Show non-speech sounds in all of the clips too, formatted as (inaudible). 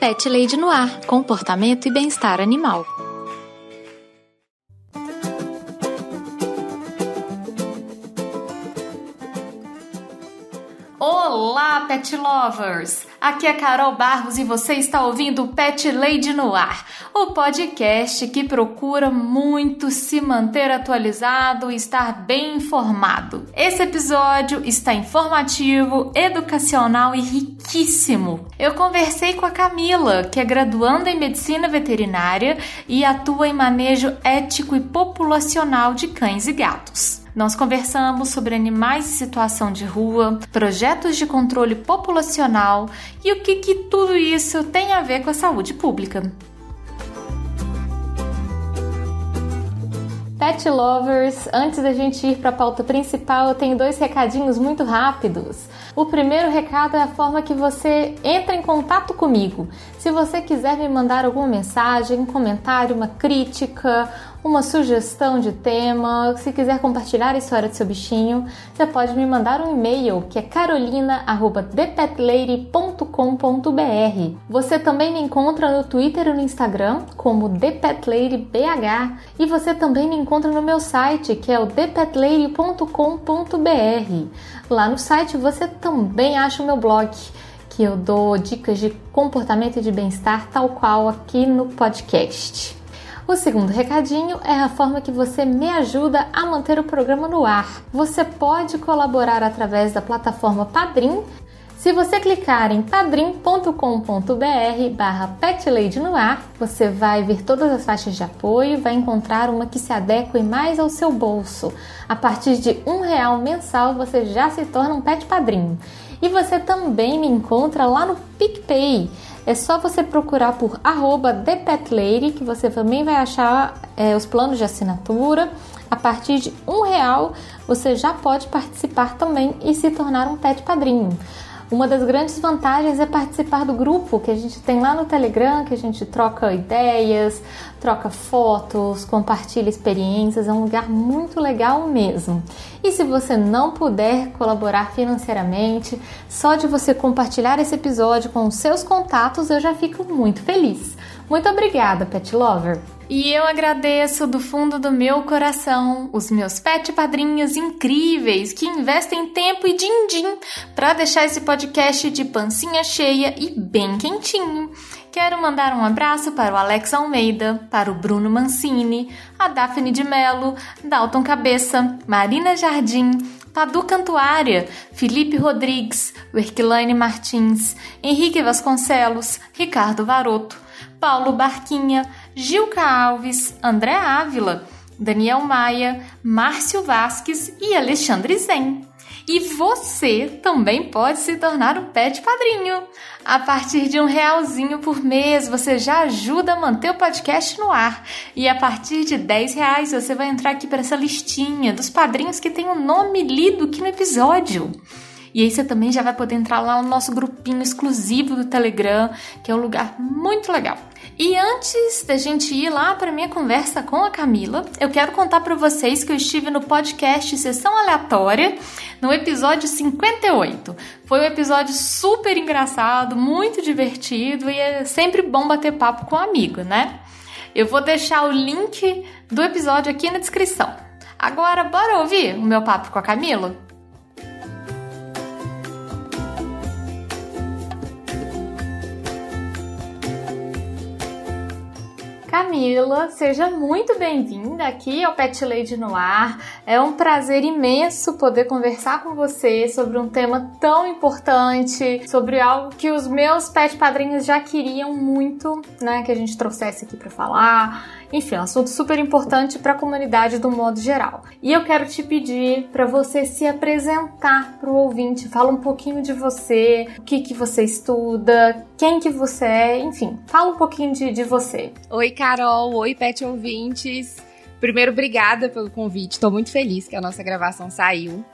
Pet Lady no Ar, comportamento e bem-estar animal. Olá, pet lovers! Aqui é Carol Barros e você está ouvindo o Pet Lady no Ar, o podcast que procura muito se manter atualizado e estar bem informado. Esse episódio está informativo, educacional e riquíssimo. Eu conversei com a Camila, que é graduanda em medicina veterinária e atua em manejo ético e populacional de cães e gatos. Nós conversamos sobre animais em situação de rua, projetos de controle populacional e o que, que tudo isso tem a ver com a saúde pública. Pet Lovers, antes da gente ir para a pauta principal, eu tenho dois recadinhos muito rápidos. O primeiro recado é a forma que você entra em contato comigo. Se você quiser me mandar alguma mensagem, um comentário, uma crítica, uma sugestão de tema, se quiser compartilhar a história do seu bichinho, você pode me mandar um e-mail que é carolina@thepetlady.com.br. Você também me encontra no Twitter e no Instagram como ThePetLadyBH e você também me encontra no meu site que é o thepetlady.com.br. Lá no site você também acha o meu blog que eu dou dicas de comportamento e de bem-estar, tal qual aqui no podcast. O segundo recadinho é a forma que você me ajuda a manter o programa no ar. Você pode colaborar através da plataforma Padrim. Se você clicar em padrim.com.br barra no ar, você vai ver todas as faixas de apoio e vai encontrar uma que se adeque mais ao seu bolso. A partir de um real mensal você já se torna um pet padrinho. E você também me encontra lá no PicPay. É só você procurar por arroba ThePetLady que você também vai achar é, os planos de assinatura. A partir de um real você já pode participar também e se tornar um pet padrinho. Uma das grandes vantagens é participar do grupo que a gente tem lá no Telegram, que a gente troca ideias, troca fotos, compartilha experiências, é um lugar muito legal mesmo. E se você não puder colaborar financeiramente, só de você compartilhar esse episódio com os seus contatos, eu já fico muito feliz. Muito obrigada, Pet Lover! E eu agradeço do fundo do meu coração os meus pet padrinhos incríveis que investem tempo e din-din para deixar esse podcast de pancinha cheia e bem quentinho. Quero mandar um abraço para o Alex Almeida, para o Bruno Mancini, a Daphne de Melo, Dalton Cabeça, Marina Jardim, Padu Cantuária, Felipe Rodrigues, Werquilaine Martins, Henrique Vasconcelos, Ricardo Varoto, Paulo Barquinha, Gilca Alves, André Ávila, Daniel Maia, Márcio Vasques e Alexandre Zen. E você também pode se tornar um pet padrinho. A partir de um realzinho por mês, você já ajuda a manter o podcast no ar. E a partir de 10 reais, você vai entrar aqui para essa listinha dos padrinhos que tem o nome lido aqui no episódio. E aí você também já vai poder entrar lá no nosso grupinho exclusivo do Telegram, que é um lugar muito legal. E antes da gente ir lá para minha conversa com a Camila, eu quero contar para vocês que eu estive no podcast Sessão Aleatória, no episódio 58. Foi um episódio super engraçado, muito divertido e é sempre bom bater papo com um amigo, né? Eu vou deixar o link do episódio aqui na descrição. Agora, bora ouvir o meu papo com a Camila? Camila, seja muito bem-vinda aqui ao Pet Lady no Ar. É um prazer imenso poder conversar com você sobre um tema tão importante, sobre algo que os meus pet padrinhos já queriam muito, né, que a gente trouxesse aqui para falar enfim, é um assunto super importante para a comunidade do modo geral. E eu quero te pedir para você se apresentar para o ouvinte, fala um pouquinho de você, o que que você estuda, quem que você é, enfim, fala um pouquinho de, de você. Oi, Carol, oi, pet ouvintes. Primeiro, obrigada pelo convite, estou muito feliz que a nossa gravação saiu.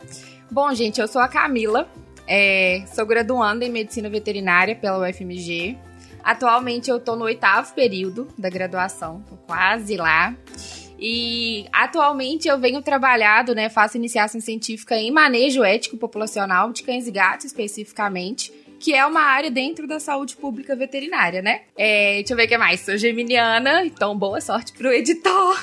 Bom, gente, eu sou a Camila, é, sou graduanda em Medicina Veterinária pela UFMG. Atualmente eu tô no oitavo período da graduação, tô quase lá. E atualmente eu venho trabalhado, né, faço iniciação científica em manejo ético populacional de cães e gatos especificamente. Que é uma área dentro da saúde pública veterinária, né? É, deixa eu ver o que mais. Sou geminiana, então boa sorte pro editor.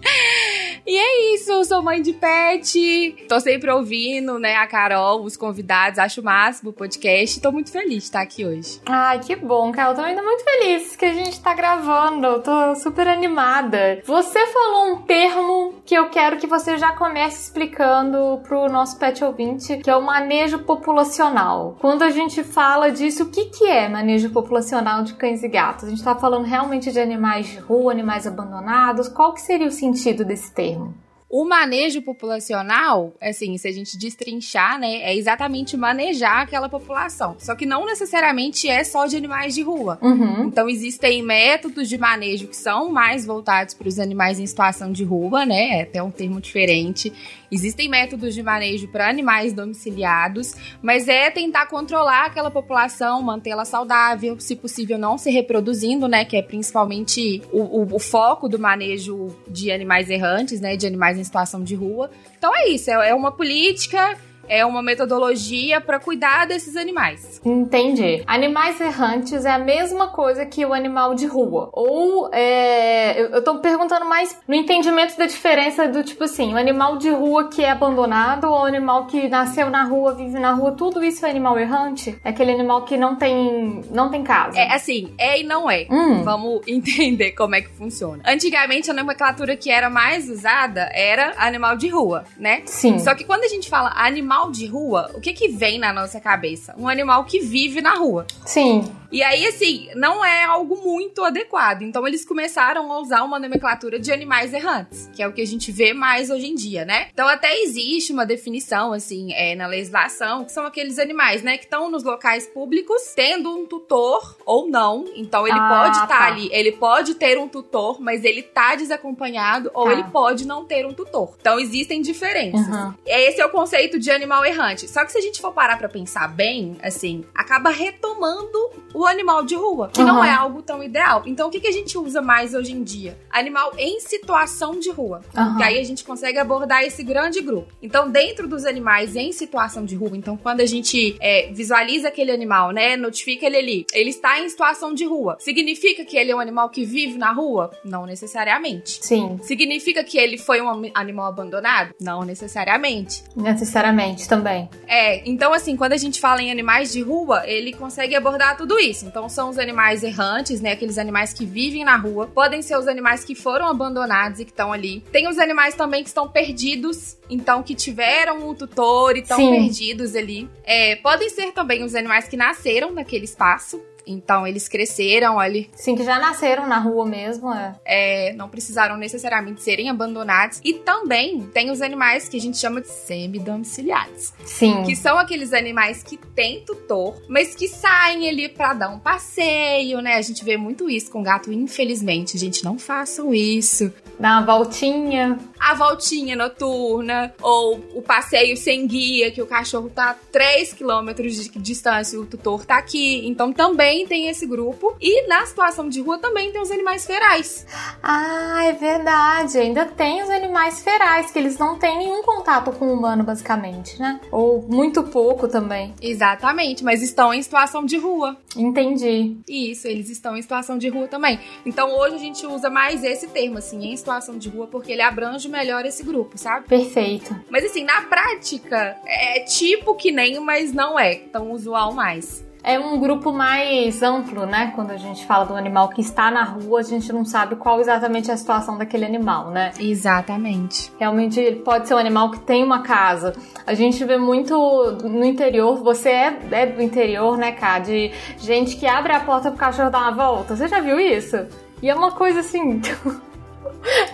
(laughs) e é isso, sou mãe de pet. Tô sempre ouvindo, né, a Carol, os convidados. Acho o máximo o podcast. Tô muito feliz de estar aqui hoje. Ai, que bom, Carol. Tô ainda muito feliz que a gente tá gravando. Tô super animada. Você falou um termo que eu quero que você já comece explicando pro nosso pet ouvinte, que é o manejo populacional. Quando a gente fala disso, o que, que é manejo populacional de cães e gatos? A gente está falando realmente de animais de rua, animais abandonados? Qual que seria o sentido desse termo? O manejo populacional, assim, se a gente destrinchar, né, é exatamente manejar aquela população. Só que não necessariamente é só de animais de rua. Uhum. Então, existem métodos de manejo que são mais voltados para os animais em situação de rua, né? É até um termo diferente. Existem métodos de manejo para animais domiciliados, mas é tentar controlar aquela população, mantê-la saudável, se possível não se reproduzindo, né? Que é principalmente o, o, o foco do manejo de animais errantes, né? De animais em situação de rua. Então é isso, é, é uma política é uma metodologia para cuidar desses animais. Entendi. Animais errantes é a mesma coisa que o animal de rua. Ou é, eu, eu tô perguntando mais no entendimento da diferença do tipo assim, o animal de rua que é abandonado ou o animal que nasceu na rua, vive na rua, tudo isso é animal errante? É aquele animal que não tem não tem casa. É assim, é e não é. Hum. Vamos (laughs) entender como é que funciona. Antigamente a nomenclatura que era mais usada era animal de rua, né? Sim. Só que quando a gente fala animal de rua, o que que vem na nossa cabeça? Um animal que vive na rua. Sim. E aí, assim, não é algo muito adequado. Então, eles começaram a usar uma nomenclatura de animais errantes, que é o que a gente vê mais hoje em dia, né? Então, até existe uma definição, assim, é, na legislação, que são aqueles animais, né, que estão nos locais públicos, tendo um tutor ou não. Então, ele Ah, pode estar tá. ali, ele pode ter um tutor, mas ele tá desacompanhado, ou Tá. ele pode não ter um tutor. Então, existem diferenças. Uhum. Esse é o conceito de animal errante. Só que se a gente for parar pra pensar bem, assim, acaba retomando o animal de rua, que não Uhum. é algo tão ideal. Então, o que, que a gente usa mais hoje em dia? Animal em situação de rua. Aham. Que aí a gente consegue abordar esse grande grupo. Então, dentro dos animais em situação de rua, então quando a gente é, visualiza aquele animal, né, notifica ele ali, ele está em situação de rua. Significa que ele é um animal que vive na rua? Não necessariamente. Sim, Significa que ele foi um animal abandonado? Não necessariamente. necessariamente também. É, então assim, quando a gente fala em animais de rua, ele consegue abordar tudo isso. Então são os animais errantes, né? Aqueles animais que vivem na rua. Podem ser os animais que foram abandonados e que estão ali. Tem os animais também que estão perdidos, então que tiveram um tutor e estão perdidos ali. É, podem ser também os animais que nasceram naquele espaço. Então eles cresceram ali, Sim, que já nasceram na rua mesmo, é. é, não precisaram necessariamente serem abandonados. E também tem os animais que a gente chama de semi-domiciliares. Sim. Que são aqueles animais que têm tutor, mas que saem ali pra dar um passeio, né? A gente vê muito isso com gato, infelizmente. Gente, não façam isso. Dá uma voltinha. A voltinha noturna, ou o passeio sem guia, que o cachorro tá a 3 quilômetros de distância e o tutor tá aqui. Então também tem esse grupo. E na situação de rua também tem os animais ferais. Ah, é verdade. Ainda tem os animais ferais, que eles não têm nenhum contato com o humano, basicamente, né? Ou muito pouco também. Exatamente, mas estão em situação de rua. Entendi. Isso, eles estão em situação de rua também. Então hoje a gente usa mais esse termo, assim, em situação de rua, porque ele abrange melhor esse grupo, sabe? Perfeito. Mas assim, na prática, é tipo que nem, mas não é tão usual mais. É um grupo mais amplo, né? Quando a gente fala do animal que está na rua, a gente não sabe qual exatamente é a situação daquele animal, né? Exatamente. Realmente ele pode ser um animal que tem uma casa. A gente vê muito no interior, você é, é do interior, né, Cá? De gente que abre a porta pro cachorro dar uma volta. Você já viu isso? E é uma coisa assim. (laughs)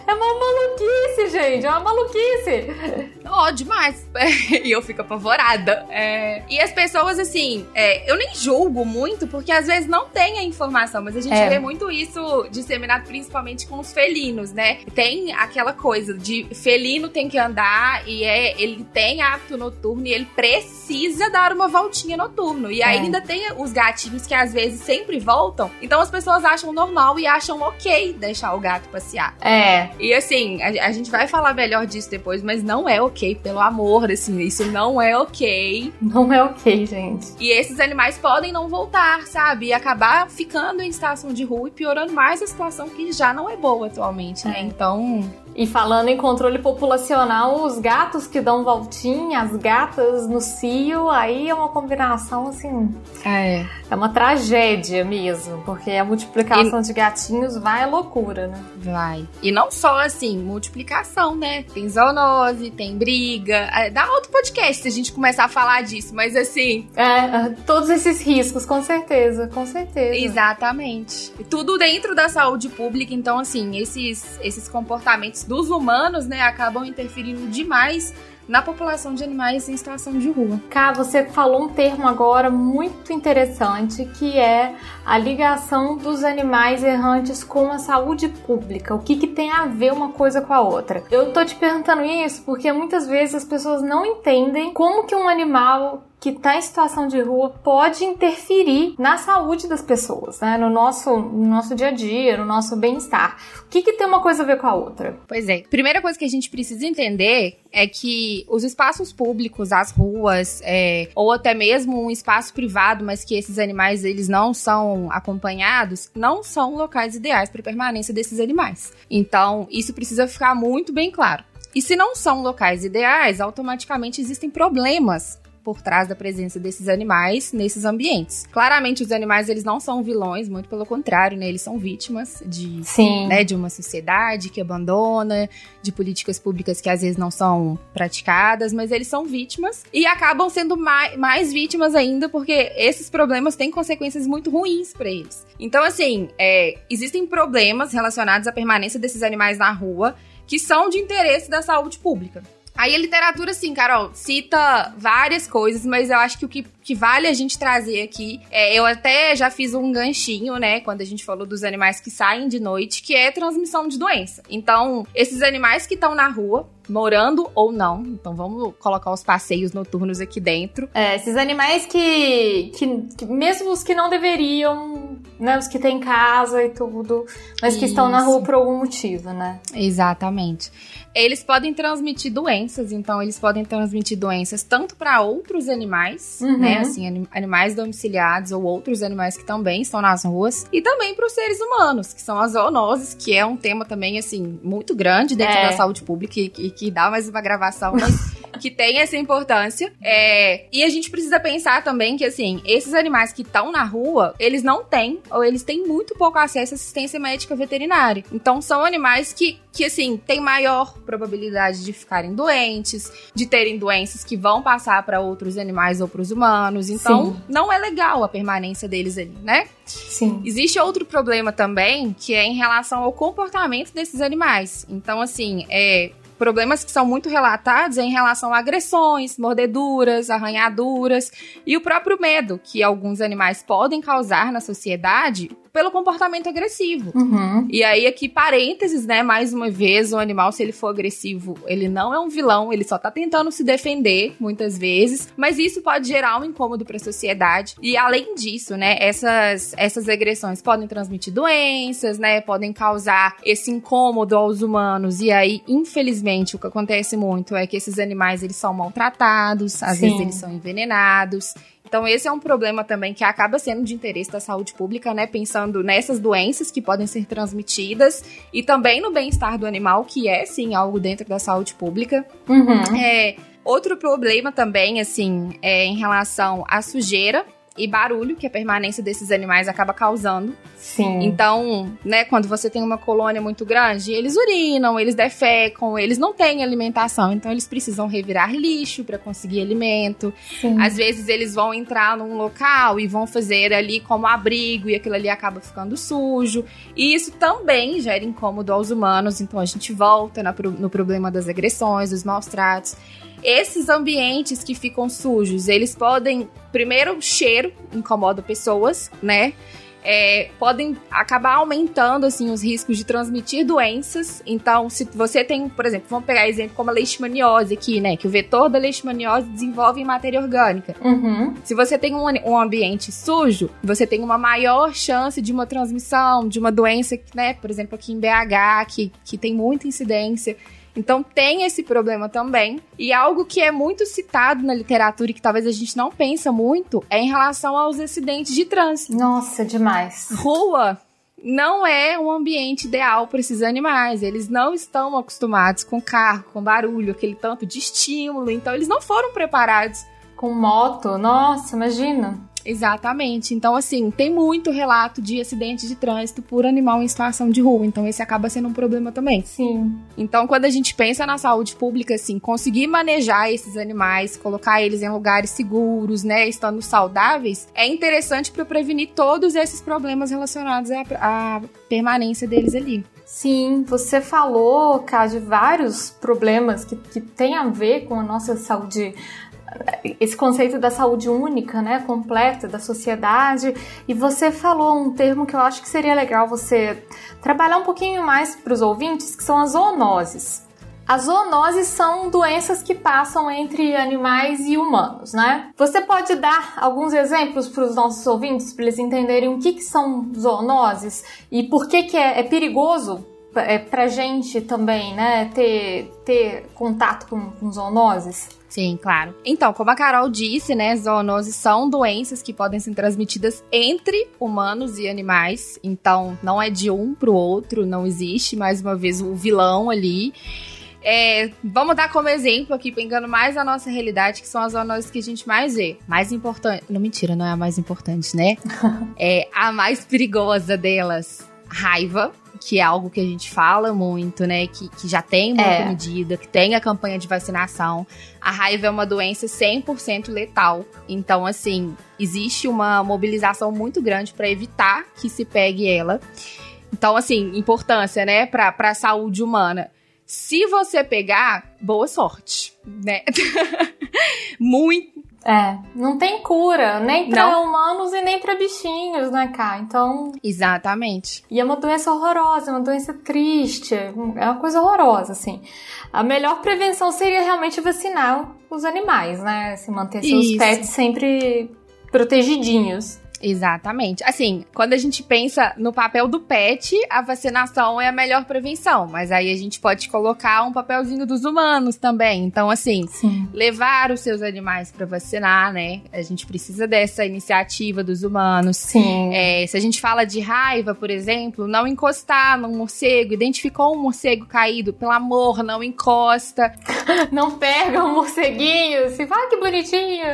É uma maluquice, gente. É uma maluquice. Ó, demais. (laughs) e eu fico apavorada. É, E as pessoas, assim, é, eu nem julgo muito, porque às vezes não tem a informação, mas a gente É. vê muito isso disseminado principalmente com os felinos, né? Tem aquela coisa de felino tem que andar e é, ele tem hábito noturno e ele precisa dar uma voltinha noturno. E É. ainda tem os gatinhos que às vezes sempre voltam. Então as pessoas acham normal e acham ok deixar o gato passear. É. E assim, a, a, gente vai falar melhor disso depois, mas não é ok, pelo amor, assim, (laughs) isso não é ok. Não é ok, gente. E esses animais podem não voltar, sabe? E acabar ficando em estação de rua e piorando mais a situação que já não é boa atualmente, né? É. Então, e falando em controle populacional, os gatos que dão voltinha, as gatas no cio, aí é uma combinação assim. É. É uma tragédia mesmo, porque a multiplicação e... de gatinhos vai à loucura, né? Vai. E não só assim, multiplicação, né? Tem zoonose, tem briga. É, dá outro podcast se a gente começar a falar disso, mas assim. É, todos esses riscos, com certeza, com certeza. Exatamente. Tudo dentro da saúde pública, então, assim, esses, esses comportamentos dos humanos, né, acabam interferindo demais na população de animais em situação de rua. Cá, você falou um termo agora muito interessante que é a ligação dos animais errantes com a saúde pública. O que, que tem a ver uma coisa com a outra? Eu tô te perguntando isso porque muitas vezes as pessoas não entendem como que um animal que está em situação de rua pode interferir na saúde das pessoas, né? No nosso, no nosso dia a dia, no nosso bem-estar. O que, que tem uma coisa a ver com a outra? Pois é. Primeira coisa que a gente precisa entender é que os espaços públicos, as ruas, é, ou até mesmo um espaço privado, mas que esses animais eles não são acompanhados, não são locais ideais para permanência desses animais. Então, isso precisa ficar muito bem claro. E se não são locais ideais, automaticamente existem problemas por trás da presença desses animais nesses ambientes. Claramente, os animais eles não são vilões, muito pelo contrário, né? Eles são vítimas de, né, de uma sociedade que abandona, de políticas públicas que às vezes não são praticadas, mas eles são vítimas e acabam sendo mais, mais vítimas ainda porque esses problemas têm consequências muito ruins para eles. Então, assim, é, existem problemas relacionados à permanência desses animais na rua que são de interesse da saúde pública. Aí a literatura, assim, Carol, cita várias coisas, mas eu acho que o que, que vale a gente trazer aqui, é, eu até já fiz um ganchinho, né, quando a gente falou dos animais que saem de noite, que é transmissão de doença. Então, esses animais que estão na rua, morando ou não. Então vamos colocar os passeios noturnos aqui dentro. É, esses animais que, que, que mesmo os que não deveriam, né, os que têm casa e tudo, mas Isso. que estão na rua por algum motivo, né? Exatamente. Eles podem transmitir doenças, então eles podem transmitir doenças tanto para outros animais, uhum. né, assim, anim animais domiciliados ou outros animais que também estão nas ruas, e também para os seres humanos, que são as zoonoses, que é um tema também assim muito grande dentro é. da saúde pública e, e que dá mais uma gravação, mas (laughs) que tem essa importância. É, e a gente precisa pensar também que, assim, esses animais que estão na rua, eles não têm, ou eles têm muito pouco acesso à assistência médica veterinária. Então, são animais que, que assim, têm maior probabilidade de ficarem doentes, de terem doenças que vão passar para outros animais ou para os humanos. Então, Sim. não é legal a permanência deles ali, né? Sim. Existe outro problema também, que é em relação ao comportamento desses animais. Então, assim, é, problemas que são muito relatados é em relação a agressões, mordeduras, arranhaduras e o próprio medo que alguns animais podem causar na sociedade pelo comportamento agressivo. Uhum. E aí, aqui, parênteses, né? Mais uma vez, o animal, se ele for agressivo, ele não é um vilão, ele só tá tentando se defender, muitas vezes. Mas isso pode gerar um incômodo para a sociedade. E além disso, né? Essas, essas agressões podem transmitir doenças, né? Podem causar esse incômodo aos humanos. E aí, infelizmente, o que acontece muito é que esses animais, eles são maltratados, às Sim. vezes eles são envenenados. Então, esse é um problema também que acaba sendo de interesse da saúde pública, né? Pensando nessas doenças que podem ser transmitidas e também no bem-estar do animal, que é, sim, algo dentro da saúde pública. Uhum. É, outro problema também, assim, é em relação à sujeira e barulho que a permanência desses animais acaba causando. Sim. Então, né, quando você tem uma colônia muito grande, eles urinam, eles defecam, eles não têm alimentação, então eles precisam revirar lixo para conseguir alimento. Sim. Às vezes eles vão entrar num local e vão fazer ali como abrigo e aquilo ali acaba ficando sujo. E isso também gera incômodo aos humanos, então a gente volta no problema das agressões, dos maus tratos. Esses ambientes que ficam sujos, eles podem. Primeiro, o cheiro incomoda pessoas, né? é, podem acabar aumentando assim os riscos de transmitir doenças. Então, se você tem, por exemplo, vamos pegar exemplo como a leishmaniose aqui, né? Que o vetor da leishmaniose desenvolve em matéria orgânica. Uhum. Se você tem um, um ambiente sujo, você tem uma maior chance de uma transmissão de uma doença, né? Por exemplo, aqui em BH, que, que tem muita incidência. Então tem esse problema também. E algo que é muito citado na literatura e que talvez a gente não pensa muito é em relação aos acidentes de trânsito. Nossa, demais. Rua não é um ambiente ideal para esses animais. Eles não estão acostumados com carro, com barulho, aquele tanto de estímulo. Então eles não foram preparados. Com moto, nossa, imagina. Exatamente. Então, assim, tem muito relato de acidentes de trânsito por animal em situação de rua. Então, esse acaba sendo um problema também. Sim. Então, quando a gente pensa na saúde pública, assim, conseguir manejar esses animais, colocar eles em lugares seguros, né, estando saudáveis, é interessante para prevenir todos esses problemas relacionados à, à permanência deles ali. Sim, você falou, Cá, de vários problemas que, que têm a ver com a nossa saúde esse conceito da saúde única, né, completa da sociedade. E você falou um termo que eu acho que seria legal você trabalhar um pouquinho mais para os ouvintes, que são as zoonoses. As zoonoses são doenças que passam entre animais e humanos, né? Você pode dar alguns exemplos para os nossos ouvintes, para eles entenderem o que, que são zoonoses e por que, que é, é perigoso é, para gente também, né, ter, ter contato com, com zoonoses? Sim, claro. Então, como a Carol disse, né, zoonoses são doenças que podem ser transmitidas entre humanos e animais. Então, não é de um para o outro, não existe, mais uma vez, o vilão ali. É, vamos dar como exemplo aqui, pegando mais a nossa realidade, que são as zoonoses que a gente mais vê. Mais importante. Não, mentira, não é a mais importante, né? (laughs) é a mais perigosa delas. Raiva, que é algo que a gente fala muito, né? Que, que já tem muita é. medida, que tem a campanha de vacinação. A raiva é uma doença 100% letal. Então, assim, existe uma mobilização muito grande para evitar que se pegue ela. Então, assim, importância, né, para a saúde humana. Se você pegar, boa sorte, né? (laughs) muito, é, não tem cura, nem para humanos e nem para bichinhos, né, cá? Então. Exatamente. E é uma doença horrorosa, é uma doença triste, é uma coisa horrorosa, assim. A melhor prevenção seria realmente vacinar os animais, né? Se manter seus Isso. pets sempre protegidinhos. Exatamente. Assim, quando a gente pensa no papel do pet, a vacinação é a melhor prevenção. Mas aí a gente pode colocar um papelzinho dos humanos também. Então, assim, Sim. levar os seus animais para vacinar, né? A gente precisa dessa iniciativa dos humanos. Sim. É, se a gente fala de raiva, por exemplo, não encostar num morcego, identificou um morcego caído, pelo amor, não encosta. (laughs) não pega um morceguinho, se fala que bonitinho.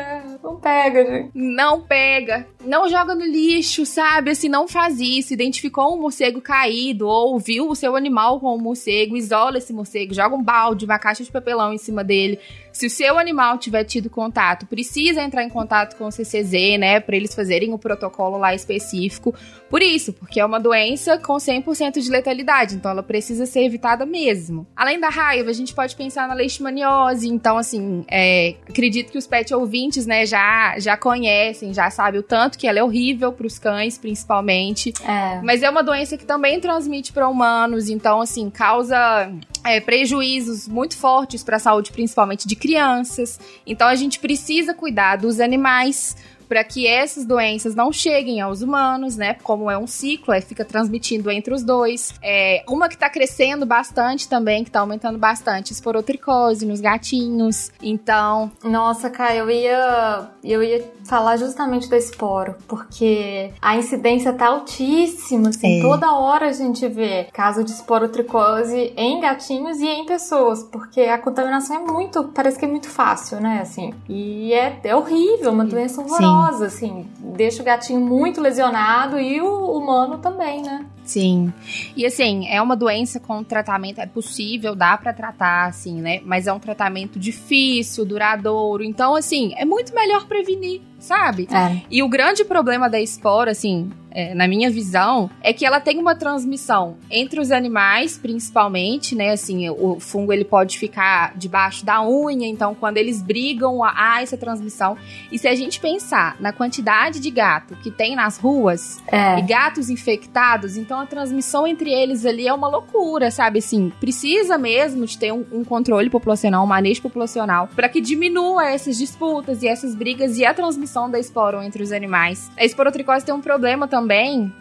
Não pega, gente. Não pega. Não joga no lixo, sabe? Assim, não faz isso. Identificou um morcego caído ou viu o seu animal com um morcego, isola esse morcego, joga um balde, uma caixa de papelão em cima dele. Se o seu animal tiver tido contato, precisa entrar em contato com o CCZ, né, para eles fazerem o protocolo lá específico. Por isso, porque é uma doença com 100% de letalidade, então ela precisa ser evitada mesmo. Além da raiva, a gente pode pensar na leishmaniose, então assim, é, acredito que os pet ouvintes, né, já já conhecem, já sabem o tanto que ela é horrível para os cães, principalmente. É. Mas é uma doença que também transmite para humanos, então assim, causa é, prejuízos muito fortes para a saúde, principalmente de crianças. Então a gente precisa cuidar dos animais para que essas doenças não cheguem aos humanos, né? Como é um ciclo, é, fica transmitindo entre os dois. É, uma que está crescendo bastante também, que está aumentando bastante, esporotricose nos gatinhos. Então. Nossa, Kai, eu ia, eu ia falar justamente da esporo, porque a incidência tá altíssima, assim, é. toda hora a gente vê caso de esporotricose em gatinhos e em pessoas, porque a contaminação é muito, parece que é muito fácil, né, assim. E é, é horrível, uma doença horrorosa. Sim assim. Deixa o gatinho muito lesionado e o humano também, né? Sim. E assim, é uma doença com tratamento, é possível, dá para tratar, assim, né? Mas é um tratamento difícil, duradouro. Então, assim, é muito melhor prevenir, sabe? É. E o grande problema da espora, assim, é, na minha visão, é que ela tem uma transmissão entre os animais, principalmente, né? Assim, o fungo ele pode ficar debaixo da unha, então quando eles brigam, há essa transmissão. E se a gente pensar na quantidade de gato que tem nas ruas é. e gatos infectados, então a transmissão entre eles ali é uma loucura, sabe? Assim, precisa mesmo de ter um, um controle populacional, um manejo populacional, para que diminua essas disputas e essas brigas e a transmissão da esporo entre os animais. A esporotricose tem um problema também,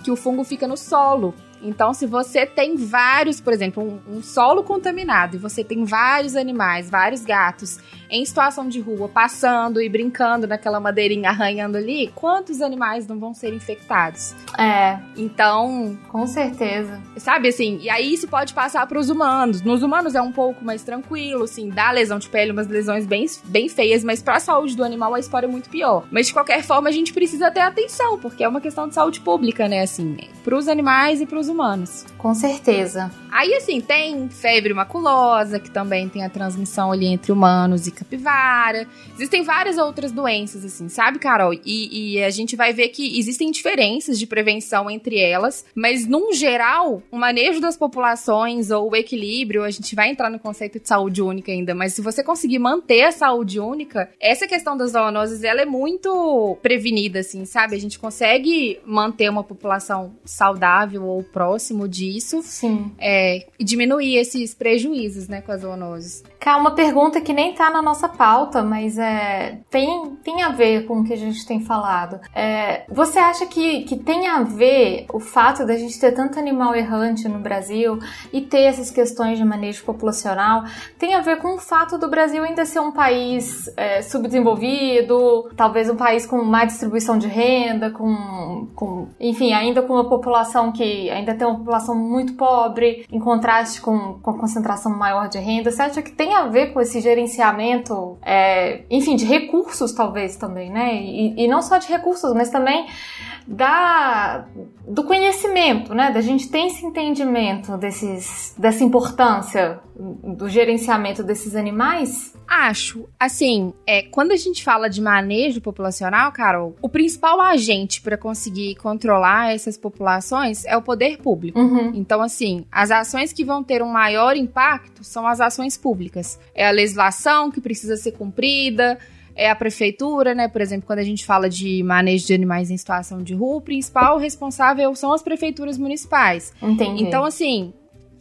que o fungo fica no solo. Então, se você tem vários, por exemplo, um, um, solo contaminado e você tem vários animais, vários gatos em situação de rua, passando e brincando naquela madeirinha, arranhando ali, quantos animais não vão ser infectados? É. Então. Com certeza. Sabe assim? E aí isso pode passar para os humanos. Nos humanos é um pouco mais tranquilo, assim, dá lesão de pele, umas lesões bem, bem feias, mas para a saúde do animal a história é muito pior. Mas de qualquer forma a gente precisa ter atenção, porque é uma questão de saúde pública, né? Assim, para os animais e para os humanos. Com certeza. Aí, assim, tem febre maculosa, que também tem a transmissão ali entre humanos e capivara. Existem várias outras doenças, assim, sabe, Carol? E, e, a gente vai ver que existem diferenças de prevenção entre elas, mas, num geral, o manejo das populações ou o equilíbrio, a gente vai entrar no conceito de saúde única ainda, mas se você conseguir manter a saúde única, essa questão das zoonoses, ela é muito prevenida, assim, sabe? A gente consegue manter uma população saudável ou próximo disso. Sim. É, e diminuir esses prejuízos, né, com as zoonoses. Cá, uma pergunta que nem tá na nossa pauta, mas é, tem, tem a ver com o que a gente tem falado. É, você acha que, que tem a ver o fato da gente ter tanto animal errante no Brasil e ter essas questões de manejo populacional? Tem a ver com o fato do Brasil ainda ser um país é, subdesenvolvido, talvez um país com má distribuição de renda, com, com enfim, ainda com uma população que ainda tem uma população muito pobre, em contraste com, com a concentração maior de renda. Você acha que tem a ver com esse gerenciamento, é, enfim, de recursos talvez também, né? E, e não só de recursos, mas também da, do conhecimento, né? Da gente ter esse entendimento desses, dessa importância do gerenciamento desses animais? Acho. Assim, é, quando a gente fala de manejo populacional, Carol, o principal agente para conseguir controlar essas populações é o poder público. Uhum. Então, assim, as ações que vão ter um maior impacto são as ações públicas. É a legislação que precisa ser cumprida, é a prefeitura, né? Por exemplo, quando a gente fala de manejo de animais em situação de rua, o principal responsável são as prefeituras municipais. Entendi. Então, assim,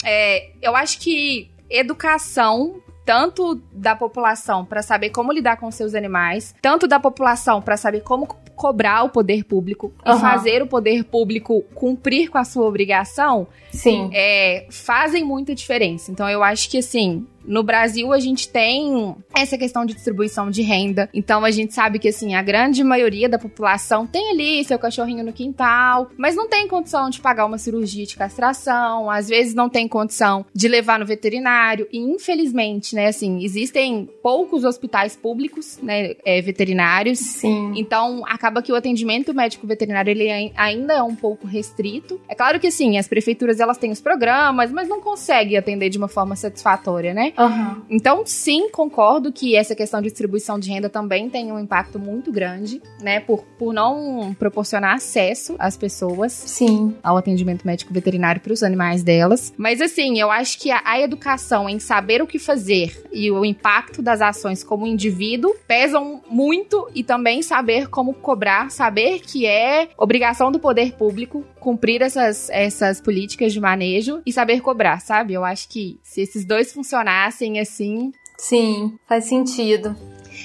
é, eu acho que educação tanto da população para saber como lidar com seus animais, tanto da população para saber como cobrar o poder público uhum. e fazer o poder público cumprir com a sua obrigação, sim, é, fazem muita diferença. Então eu acho que assim no Brasil, a gente tem essa questão de distribuição de renda. Então, a gente sabe que, assim, a grande maioria da população tem ali seu cachorrinho no quintal, mas não tem condição de pagar uma cirurgia de castração, às vezes não tem condição de levar no veterinário. E, infelizmente, né, assim, existem poucos hospitais públicos, né, é, veterinários. Sim. Então, acaba que o atendimento médico veterinário, ele ainda é um pouco restrito. É claro que, assim, as prefeituras, elas têm os programas, mas não conseguem atender de uma forma satisfatória, né? Uhum. Então, sim, concordo que essa questão de distribuição de renda também tem um impacto muito grande, né? Por, por não proporcionar acesso às pessoas sim. ao atendimento médico veterinário para os animais delas. Mas, assim, eu acho que a, a educação em saber o que fazer e o impacto das ações como indivíduo pesam muito e também saber como cobrar, saber que é obrigação do poder público cumprir essas, essas políticas de manejo e saber cobrar, sabe? Eu acho que se esses dois funcionarem, funcionassem assim. Sim, faz sentido.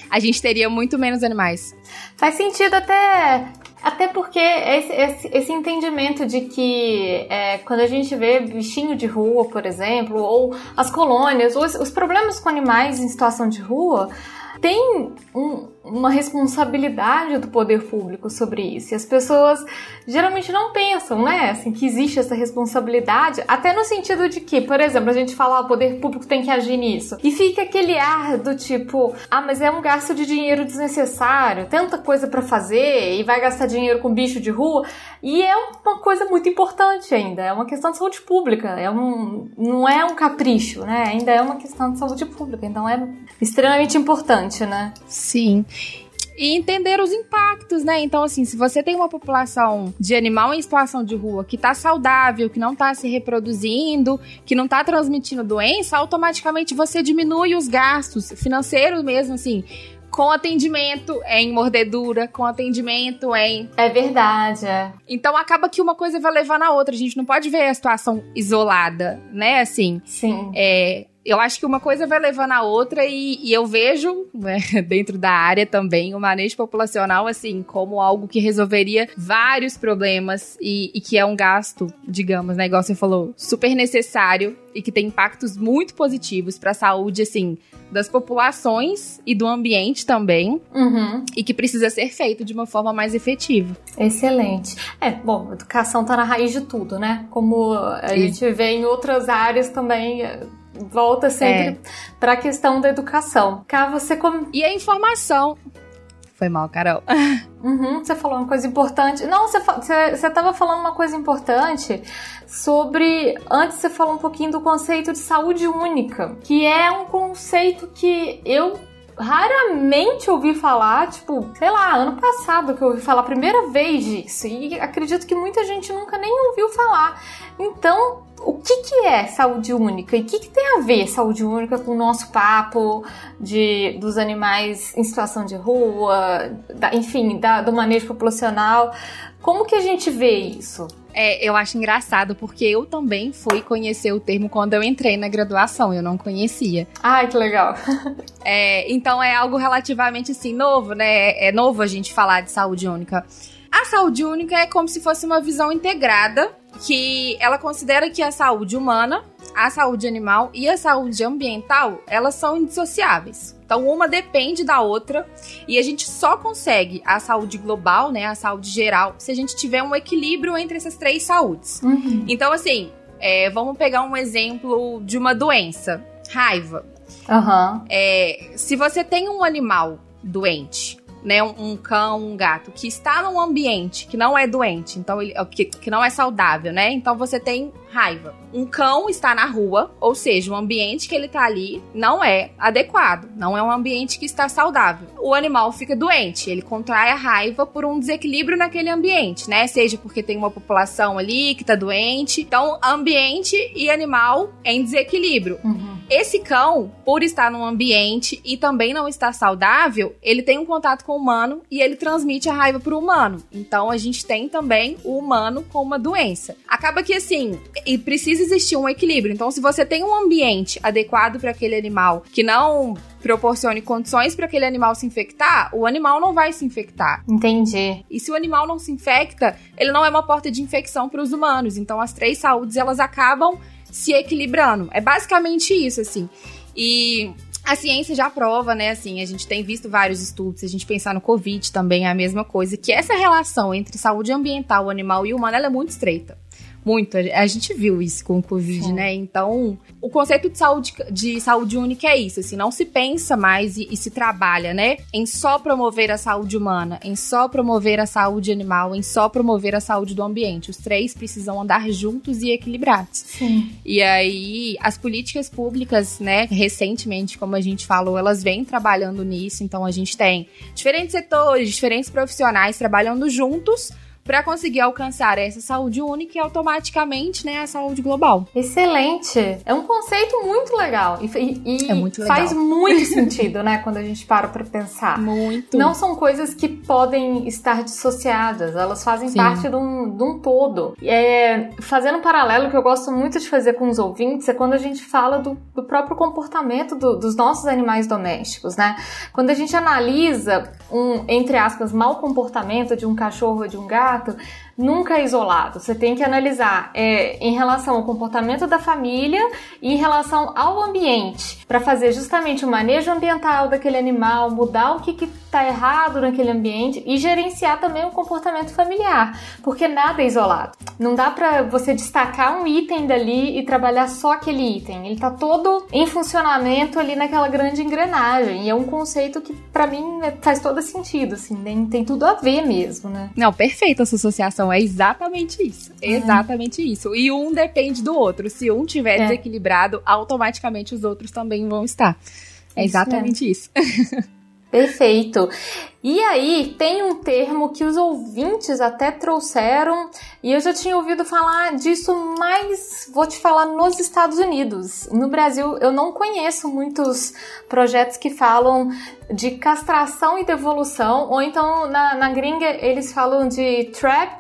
A gente teria muito menos animais. Faz sentido até até porque esse, esse, esse, entendimento de que é, quando a gente vê bichinho de rua, por exemplo, ou as colônias, ou os, os problemas com animais em situação de rua, tem um, uma responsabilidade do poder público sobre isso. E as pessoas geralmente não pensam, né? Assim, que existe essa responsabilidade, até no sentido de que, por exemplo, a gente fala, ah, o poder público tem que agir nisso. E fica aquele ar do tipo, ah, mas é um gasto de dinheiro desnecessário, tanta coisa para fazer e vai gastar dinheiro com bicho de rua. E é uma coisa muito importante ainda, é uma questão de saúde pública, é um, não é um capricho, né? Ainda é uma questão de saúde pública, então é extremamente importante, né? Sim. E entender os impactos, né? Então, assim, se você tem uma população de animal em situação de rua que tá saudável, que não tá se reproduzindo, que não tá transmitindo doença, automaticamente você diminui os gastos financeiros mesmo, assim com atendimento em mordedura, com atendimento em. É verdade, é. Então acaba que uma coisa vai levando a outra. A gente não pode ver a situação isolada, né? Assim. Sim. É, eu acho que uma coisa vai levando a outra e, e eu vejo, né, (laughs) dentro da área também, o manejo populacional, assim, como algo que resolveria vários problemas e, e que é um gasto, digamos, né, igual você falou, super necessário e que tem impactos muito positivos para a saúde, assim, das populações e do ambiente também, uhum. e que precisa ser feito de uma forma mais efetiva. Excelente. É, bom, educação está na raiz de tudo, né? Como a Sim. gente vê em outras áreas também, volta sempre é. para a questão da educação. Cá você come... E a informação. Foi mal, Carol. (laughs) Uhum, você falou uma coisa importante. Não, você, você, você falando uma coisa importante sobre. Antes você falou um pouquinho do conceito de saúde única, que é um conceito que eu raramente ouvi falar, tipo, sei lá, ano passado que eu ouvi falar a primeira vez disso. E acredito que muita gente nunca nem ouviu falar. Então, o que, que é saúde única e o que, que tem a ver saúde única com o nosso papo de, dos animais em situação de rua, da, enfim, da, do manejo populacional? Como que a gente vê isso? É, eu acho engraçado, porque eu também fui conhecer o termo quando eu entrei na graduação, eu não conhecia. Ai, que legal. (laughs) é, então é algo relativamente assim, novo, né? É novo a gente falar de saúde única. A saúde única é como se fosse uma visão integrada que ela considera que a saúde humana, a saúde animal e a saúde ambiental, elas são indissociáveis. Então, uma depende da outra e a gente só consegue a saúde global, né, a saúde geral, se a gente tiver um equilíbrio entre essas três saúdes. Uhum. Então, assim, é, vamos pegar um exemplo de uma doença, raiva. Uhum. É, se você tem um animal doente, né, um, um, cão, um gato, que está num ambiente que não é doente, então ele, que, que não é saudável, né? Então você tem raiva. Um cão está na rua, ou seja, o ambiente que ele está ali não é adequado, não é um ambiente que está saudável. O animal fica doente, ele contrai a raiva por um desequilíbrio naquele ambiente, né? Seja porque tem uma população ali que está doente. Então, ambiente e animal em desequilíbrio. Uhum. Esse cão, por estar num ambiente e também não estar saudável, ele tem um contato com o humano e ele transmite a raiva para o humano. Então, a gente tem também o humano com uma doença. Acaba que assim, e precisa existir um equilíbrio. Então, se você tem um ambiente adequado para aquele animal que não proporcione condições para aquele animal se infectar, o animal não vai se infectar. Entendi. E se o animal não se infecta, ele não é uma porta de infecção para os humanos. Então, as três saúdes elas acabam se equilibrando. É basicamente isso, assim. E a ciência já prova, né? Assim, a gente tem visto vários estudos. Se a gente pensar no Covid também é a mesma coisa, que essa relação entre saúde ambiental, animal e humano, ela é muito estreita muito. A gente viu isso com o Covid, Sim. né? Então, o conceito de saúde, de saúde única é isso, assim, não se pensa mais e, e, se trabalha, né? Em só promover a saúde humana, em só promover a saúde animal, em só promover a saúde do ambiente. Os três precisam andar juntos e equilibrados. Sim. E aí, as políticas públicas, né, recentemente, como a gente falou, elas vêm trabalhando nisso. Então, a gente tem diferentes setores, diferentes profissionais trabalhando juntos para conseguir alcançar essa saúde única e automaticamente, né, a saúde global. Excelente! É um conceito muito legal e, e é muito legal. faz muito (laughs) sentido, né, quando a gente para para pensar. Muito. Não são coisas que podem estar dissociadas, elas fazem Sim. parte de um, de um todo. É, fazendo um paralelo que eu gosto muito de fazer com os ouvintes é quando a gente fala do, do próprio comportamento do, dos nossos animais domésticos, né? Quando a gente analisa um, entre aspas, mau comportamento de um cachorro ou de um gato, fato nunca é isolado. Você tem que analisar é, em relação ao comportamento da família e em relação ao ambiente, para fazer justamente o manejo ambiental daquele animal, mudar o que está errado naquele ambiente e gerenciar também o comportamento familiar, porque nada é isolado. Não dá para você destacar um item dali e trabalhar só aquele item. Ele está todo em funcionamento ali naquela grande engrenagem e é um conceito que para mim faz todo sentido, assim, tem, tem tudo a ver mesmo, né? Não, perfeita essa associação é exatamente isso. É. Exatamente isso. E um depende do outro. Se um tiver é. desequilibrado, automaticamente os outros também vão estar. É exatamente isso. (laughs) Perfeito. E aí, tem um termo que os ouvintes até trouxeram, e eu já tinha ouvido falar disso, mas vou te falar nos Estados Unidos. No Brasil, eu não conheço muitos projetos que falam de castração e devolução, ou então na, na gringa eles falam de trap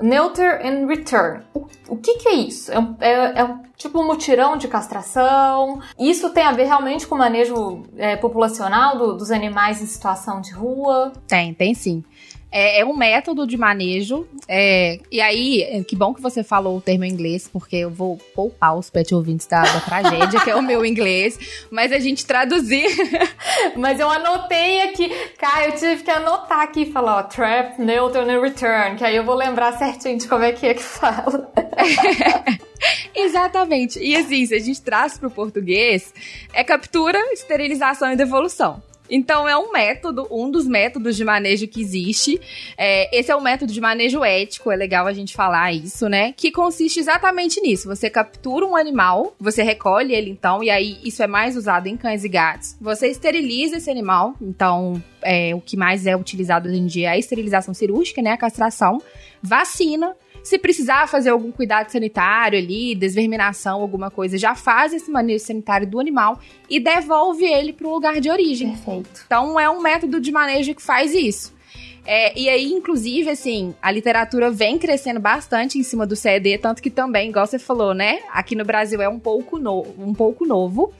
Neuter and Return. O, o que, que, é isso? É, é, é tipo um mutirão de castração? Isso tem a ver realmente com o manejo é, populacional do, dos animais em situação de rua? Tem, tem sim. É, é, um método de manejo. É, e aí, é, que bom que você falou o termo em inglês, porque eu vou poupar os pet ouvintes da, da tragédia, que é o meu inglês, mas a gente traduzir. (laughs) mas eu anotei aqui, cara, eu tive que anotar aqui e falar, ó, trap, neutral and return, que aí eu vou lembrar certinho de como é que é que fala. (laughs) Exatamente. E assim, se a gente traz para o português, é captura, esterilização e devolução. Então é um método, um dos métodos de manejo que existe. É, esse é o método de manejo ético, é legal a gente falar isso, né? Que consiste exatamente nisso. Você captura um animal, você recolhe ele então, e aí isso é mais usado em cães e gatos. Você esteriliza esse animal, então é, o que mais é utilizado hoje em dia é a esterilização cirúrgica, né? A castração, vacina se precisar fazer algum cuidado sanitário ali, desverminação, alguma coisa, já faz esse manejo sanitário do animal e devolve ele para o lugar de origem. Perfeito. Então é um método de manejo que faz isso. É, e aí, inclusive, assim, a literatura vem crescendo bastante em cima do CED, tanto que também, igual você falou, né? Aqui no Brasil é um pouco, no, um pouco novo.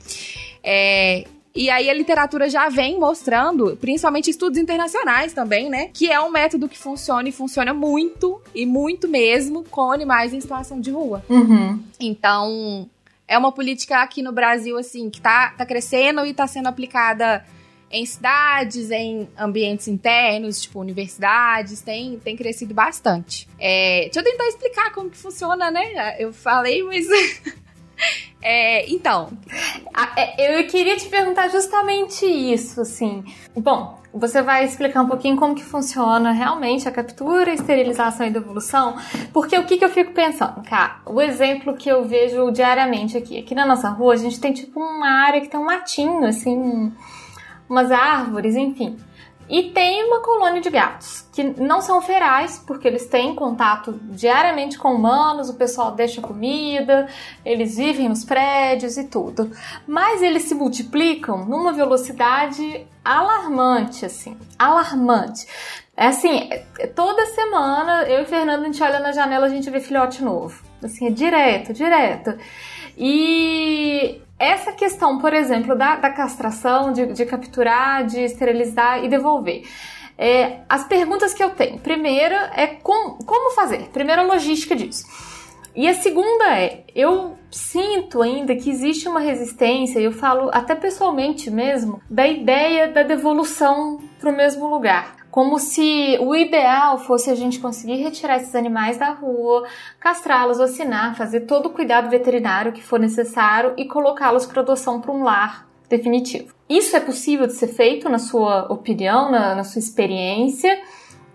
É, e aí a literatura já vem mostrando, principalmente estudos internacionais também, né? Que é um método que funciona e funciona muito, e muito mesmo, com animais em situação de rua. Uhum. Então, é uma política aqui no Brasil, assim, que tá, tá crescendo e tá sendo aplicada em cidades, em ambientes internos, tipo universidades, tem, tem crescido bastante. É, deixa eu tentar explicar como que funciona, né? Eu falei, mas (laughs) (laughs) É, então. É, eu queria te perguntar justamente isso, assim. Bom, você vai explicar um pouquinho como que funciona realmente a captura, esterilização e devolução, porque o que, que eu fico pensando, cara, o exemplo que eu vejo diariamente aqui, aqui na nossa rua a gente tem tipo uma área que tem um matinho, assim, umas árvores, enfim. E tem uma colônia de gatos, que não são ferais, porque eles têm contato diariamente com humanos, o pessoal deixa comida, eles vivem nos prédios e tudo. Mas eles se multiplicam numa velocidade alarmante, assim, alarmante. É assim, é, toda semana eu e Fernando a gente olha na janela a gente vê filhote novo. Assim, é direto, direto. E essa questão, por exemplo, da, da castração, de, de, capturar, de esterilizar e devolver. É, as perguntas que eu tenho. Primeira é com, como fazer? Primeira logística disso. E a segunda é, eu sinto ainda que existe uma resistência, eu falo até pessoalmente mesmo, da ideia da devolução para o mesmo lugar como se o ideal fosse a gente conseguir retirar esses animais da rua, castrá-los, vacinar, fazer todo o cuidado veterinário que for necessário e colocá-los para adoção para um lar definitivo. Isso é possível de ser feito, na sua opinião, na, na sua experiência?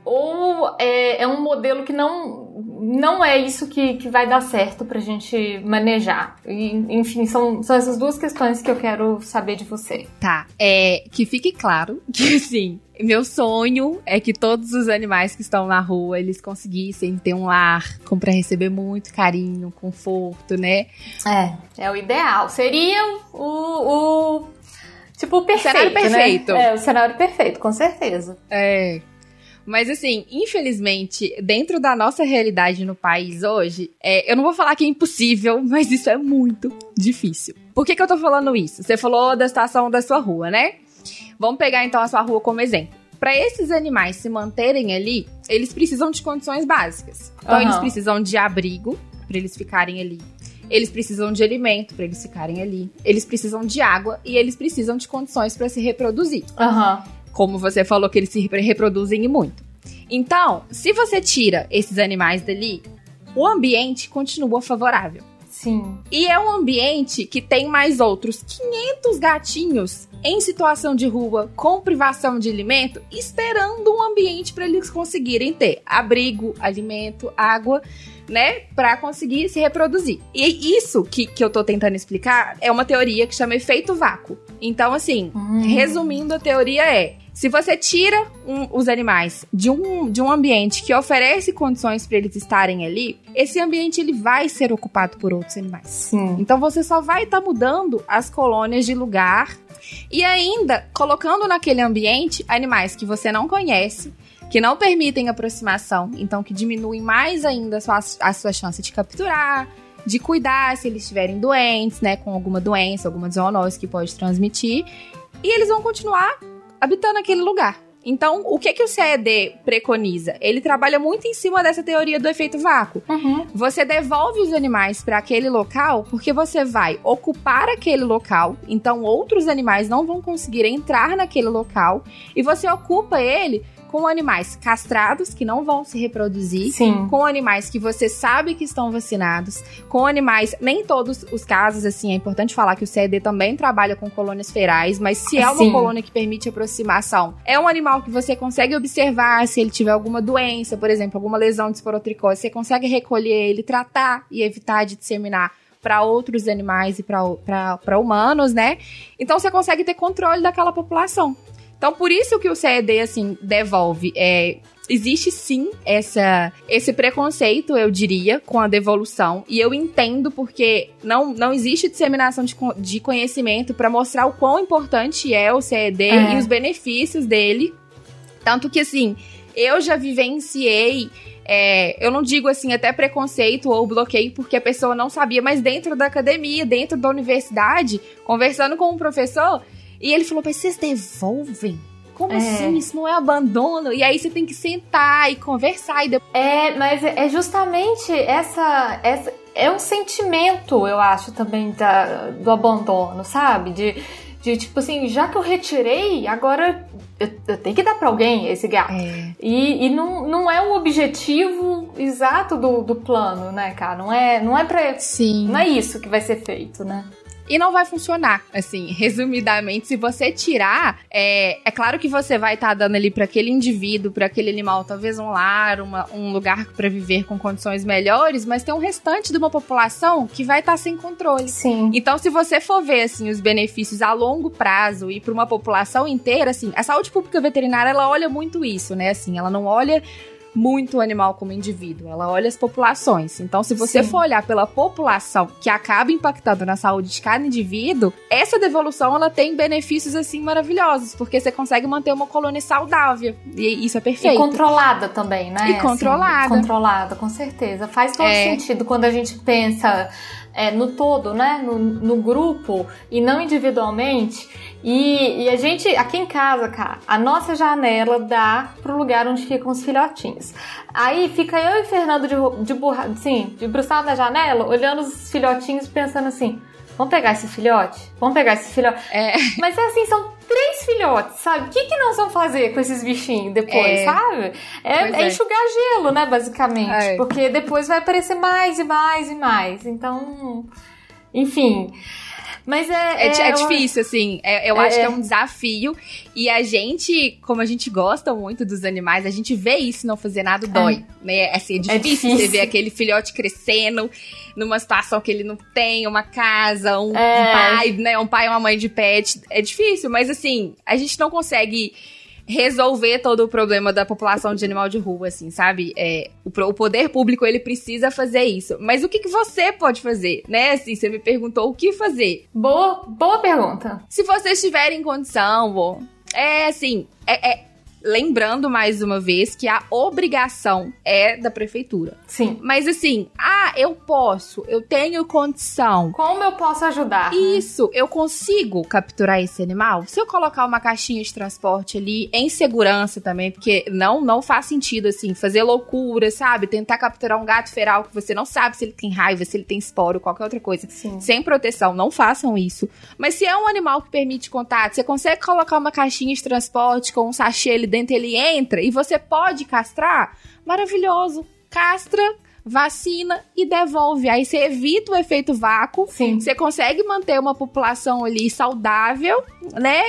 Ou é, é, um modelo que não, não é isso que, que vai dar certo para a gente manejar? E, enfim, são, são essas duas questões que eu quero saber de você. Tá, é que fique claro (laughs) que, assim, meu sonho é que todos os animais que estão na rua, eles conseguissem ter um lar com para receber muito carinho, conforto, né? É, é o ideal. Seria o, o tipo o perfeito, o cenário perfeito. Né? É, o cenário perfeito, com certeza. É. Mas assim, infelizmente, dentro da nossa realidade no país hoje, é, eu não vou falar que é impossível, (laughs) mas isso é muito difícil. Por que, que eu tô falando isso? Você falou da situação da sua rua, né? Vamos pegar então a sua rua como exemplo. Para esses animais se manterem ali, eles precisam de condições básicas. Então, uhum. eles precisam de abrigo para eles ficarem ali. Eles precisam de alimento para eles ficarem ali. Eles precisam de água e eles precisam de condições para se reproduzir. Uhum como você falou que eles se reproduzem muito. Então, se você tira esses animais dali, o ambiente continua favorável. Sim. E é um ambiente que tem mais outros 500 gatinhos em situação de rua, com privação de alimento, esperando um ambiente para eles conseguirem ter abrigo, alimento, água, né? Para conseguir se reproduzir. E isso que, que eu tô tentando explicar é uma teoria que chama efeito vácuo. Então, assim, hum. resumindo, a teoria é: Se você tira um, os animais de um, de um ambiente que oferece condições para eles estarem ali, esse ambiente ele vai ser ocupado por outros animais. Sim. Então você só vai estar tá mudando as colônias de lugar e ainda colocando naquele ambiente animais que você não conhece, que não permitem aproximação, então que diminuem mais ainda a sua, a sua chance de capturar, de cuidar se eles estiverem doentes, né, com alguma doença, alguma zoonose que pode transmitir, e eles vão continuar habitando aquele lugar. Então, o que que o CED preconiza? Ele trabalha muito em cima dessa teoria do efeito vácuo. Uhum. Você devolve os animais para aquele local porque você vai ocupar aquele local, então outros animais não vão conseguir entrar naquele local e você ocupa ele com animais castrados que não vão se reproduzir, Sim. com animais que você sabe que estão vacinados, com animais, nem todos os casos, assim, é importante falar que o CED também trabalha com colônias ferais, mas se é uma Sim. colônia que permite aproximação, é um animal que você consegue observar se ele tiver alguma doença, por exemplo, alguma lesão de esporotricose, você consegue recolher ele, tratar e evitar de disseminar para outros animais e para humanos, né? Então você consegue ter controle daquela população. Então, por isso que o CED, assim, devolve. É, existe sim essa, esse preconceito, eu diria, com a devolução. E eu entendo porque não, não existe disseminação de, de conhecimento para mostrar o quão importante é o CED É. e os benefícios dele. Tanto que, assim, eu já vivenciei. é, eu não digo assim até preconceito ou bloqueio porque a pessoa não sabia, mas dentro da academia, dentro da universidade, conversando com um professor, e ele falou: Mas vocês devolvem? Como É. assim? Isso não é abandono? E aí você tem que sentar e conversar e depois. É, mas é justamente essa, essa. É um sentimento, eu acho, também da, do abandono, sabe? De, de tipo assim, já que eu retirei, agora eu, eu tenho que dar pra alguém esse gato. E, e não, não é o objetivo exato do, do plano, né, cara? Não é, não é pra. Sim. Não é isso que vai ser feito, né? E não vai funcionar, assim, (laughs) resumidamente, se você tirar, é, é claro que você vai estar dando ali para aquele indivíduo, para aquele animal, talvez um lar, uma, um lugar para viver com condições melhores, mas tem um restante de uma população que vai estar sem controle. Sim. Então, se você for ver assim os benefícios a longo prazo e para uma população inteira, assim, a saúde pública veterinária ela olha muito isso, né? Assim, ela não olha muito o animal como indivíduo, ela olha as populações. Então, se você Sim. for olhar pela população que acaba impactando na saúde de cada indivíduo, essa devolução ela tem benefícios assim maravilhosos, porque você consegue manter uma colônia saudável. E isso é E perfeito. controlada também, né? E controlada. controlada, com certeza. Faz todo É. sentido quando a gente pensa é, no todo, né? No, no grupo e não individualmente. E, e a gente, aqui em casa, cara, a nossa janela dá pro lugar onde ficam os filhotinhos. Aí fica eu e Fernando de, de burra, assim, de bruçado na janela, olhando os filhotinhos, pensando assim. Vamos pegar esse filhote? Vamos pegar esse filhote? É. Mas é assim, são três filhotes, sabe? O que, que nós vamos fazer com esses bichinhos depois, É. sabe? É, é é. enxugar gelo, né, basicamente. É. Porque depois vai aparecer mais e mais e mais. Então, enfim. Mas é. É, é eu- difícil, assim. É- eu É, acho que é. é um desafio. E a gente, como a gente gosta muito dos animais, a gente vê isso não fazer nada dói. Né? Assim, é É difícil, difícil. você ver aquele filhote crescendo numa situação que ele não tem uma casa, um, um É. pai, né? Um pai e uma mãe de pet. É difícil, mas assim, a gente não consegue resolver todo o problema da população de animal de rua, assim, sabe? É, o, o poder público, ele precisa fazer isso. Mas o que, que você pode fazer, né? Assim, você me perguntou o que fazer. Boa, boa pergunta. Se vocês tiverem condição, ó, é assim, é, é- lembrando mais uma vez que a obrigação é da prefeitura. Sim. Mas assim, ah, eu posso, eu tenho condição. Como eu posso ajudar? Isso, eu consigo capturar esse animal? Se eu colocar uma caixinha de transporte ali em segurança também, porque não não faz sentido assim fazer loucura, sabe? Tentar capturar um gato feral que você não sabe se ele tem raiva, se ele tem esporo, qualquer outra coisa. Sim. Sem proteção, não façam isso. Mas se é um animal que permite contato, você consegue colocar uma caixinha de transporte com um sachê ali dentro, ele entra e você pode castrar? Maravilhoso. Castra, vacina e devolve. Aí você evita o efeito vácuo, Sim. você consegue manter uma população ali saudável, né?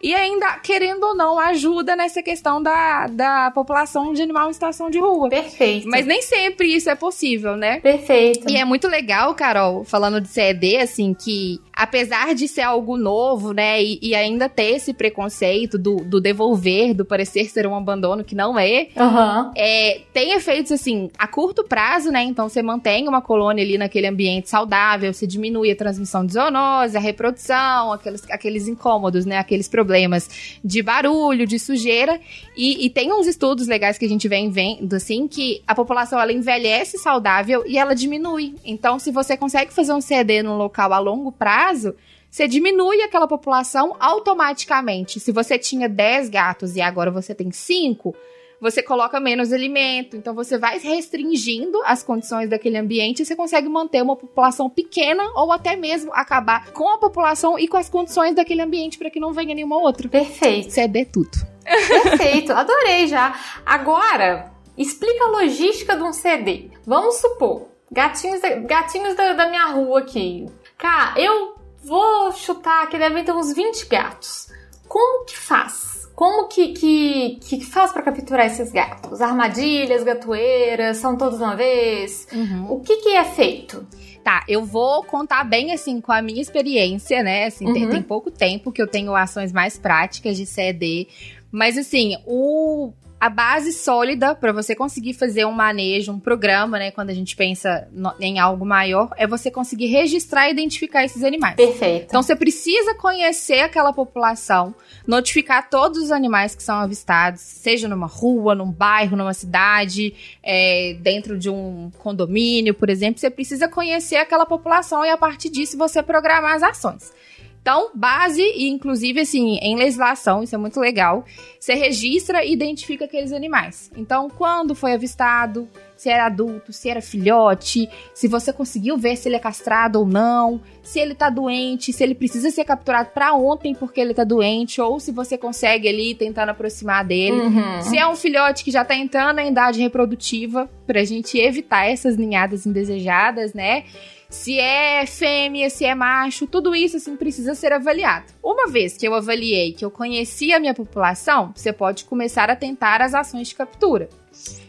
E ainda, querendo ou não, ajuda nessa questão da, da população de animal em situação de rua. Perfeito. Mas nem sempre isso é possível, né? Perfeito. E é muito legal, Carol, falando de CED, assim, que apesar de ser algo novo, né, e, e ainda ter esse preconceito do, do, devolver, do parecer ser um abandono, que não é, uhum. é, tem efeitos, assim, a curto prazo, né, então você mantém uma colônia ali naquele ambiente saudável, você diminui a transmissão de zoonose, a reprodução, aqueles, aqueles incômodos, né, aqueles problemas de barulho, de sujeira, e, e tem uns estudos legais que a gente vem vendo, assim, que a população, ela envelhece saudável e ela diminui. Então, se você consegue fazer um CD num local a longo prazo, caso, você diminui aquela população automaticamente. Se você tinha 10 gatos e agora você tem 5, você coloca menos alimento. Então você vai restringindo as condições daquele ambiente e você consegue manter uma população pequena ou até mesmo acabar com a população e com as condições daquele ambiente para que não venha nenhuma outra. Perfeito. CD tudo. Perfeito, adorei já. Agora, explica a logística de um CD. Vamos supor, gatinhos, gatinhos da, da minha rua aqui. Cara, eu vou chutar que devem ter uns 20 gatos. Como que faz? Como que, que, que faz para capturar esses gatos? Armadilhas, gatoeiras, são todos uma vez? Uhum. O que, que é feito? Tá, eu vou contar bem assim com a minha experiência, né? Assim, uhum. tem, tem pouco tempo que eu tenho ações mais práticas de CED. Mas assim, o a base sólida para você conseguir fazer um manejo, um programa, né? Quando a gente pensa no, em algo maior, é você conseguir registrar e identificar esses animais. Perfeito. Então você precisa conhecer aquela população, notificar todos os animais que são avistados, seja numa rua, num bairro, numa cidade, é, dentro de um condomínio, por exemplo. Você precisa conhecer aquela população e a partir disso você programar as ações. Então, base, e inclusive, assim, em legislação, isso é muito legal, você registra e identifica aqueles animais. Então, quando foi avistado, se era adulto, se era filhote, se você conseguiu ver se ele é castrado ou não, se ele tá doente, se ele precisa ser capturado para ontem porque ele tá doente, ou se você consegue ali tentando aproximar dele. Uhum. Se é um filhote que já tá entrando na idade reprodutiva, pra gente evitar essas ninhadas indesejadas, né? Se é fêmea, se é macho, tudo isso assim precisa ser avaliado. Uma vez que eu avaliei, que eu conheci a minha população, você pode começar a tentar as ações de captura.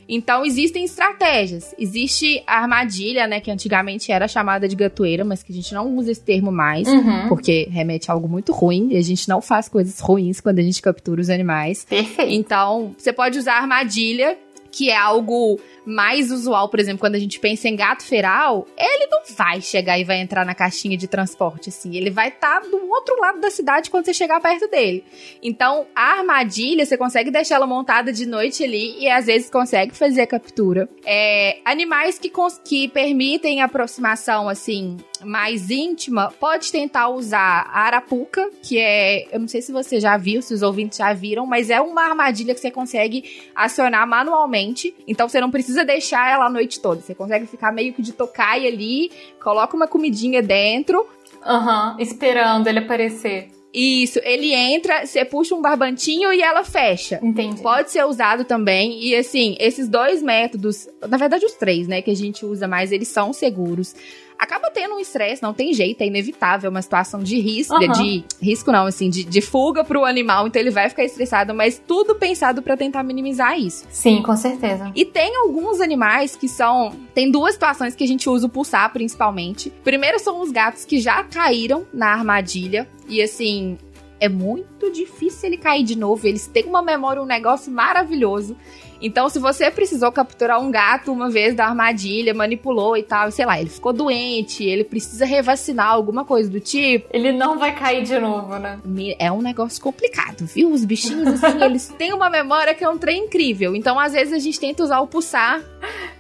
Então existem estratégias. Existe a armadilha, né, que antigamente era chamada de gatoeira, mas que a gente não usa esse termo mais, uhum. porque remete a algo muito ruim e a gente não faz coisas ruins quando a gente captura os animais. Perfeito. Então, você pode usar armadilha, que é algo mais usual, por exemplo, quando a gente pensa em gato feral, ele não vai chegar e vai entrar na caixinha de transporte, assim. Ele vai estar tá do outro lado da cidade quando você chegar perto dele. Então, a armadilha, você consegue deixar ela montada de noite ali e às vezes consegue fazer a captura. É, animais que, que permitem aproximação, assim, mais íntima, pode tentar usar a arapuca, que é, eu não sei se você já viu, se os ouvintes já viram, mas é uma armadilha que você consegue acionar manualmente. Então você não precisa deixar ela a noite toda. Você consegue ficar meio que de tocaia ali, coloca uma comidinha dentro. Aham, uhum, esperando ele aparecer. Isso, ele entra, você puxa um barbantinho e ela fecha. Entendi. Pode ser usado também. E assim, esses dois métodos, na verdade os três, né, que a gente usa mais, eles são seguros acaba tendo um estresse, não tem jeito, é inevitável, uma situação de risco, uhum. de risco não, assim, de, de fuga pro animal, então ele vai ficar estressado, mas tudo pensado para tentar minimizar isso. Sim, com certeza. E tem alguns animais que são, tem duas situações que a gente usa o pulsar principalmente. Primeiro são os gatos que já caíram na armadilha e assim, é muito difícil ele cair de novo. Eles têm uma memória, um negócio maravilhoso. Então, se você precisou capturar um gato uma vez da armadilha, manipulou e tal, sei lá, ele ficou doente, ele precisa revacinar, alguma coisa do tipo. Ele não vai cair de novo, né? É um negócio complicado, viu? Os bichinhos, assim, (laughs) eles têm uma memória que é um trem incrível. Então, às vezes, a gente tenta usar o pulsar.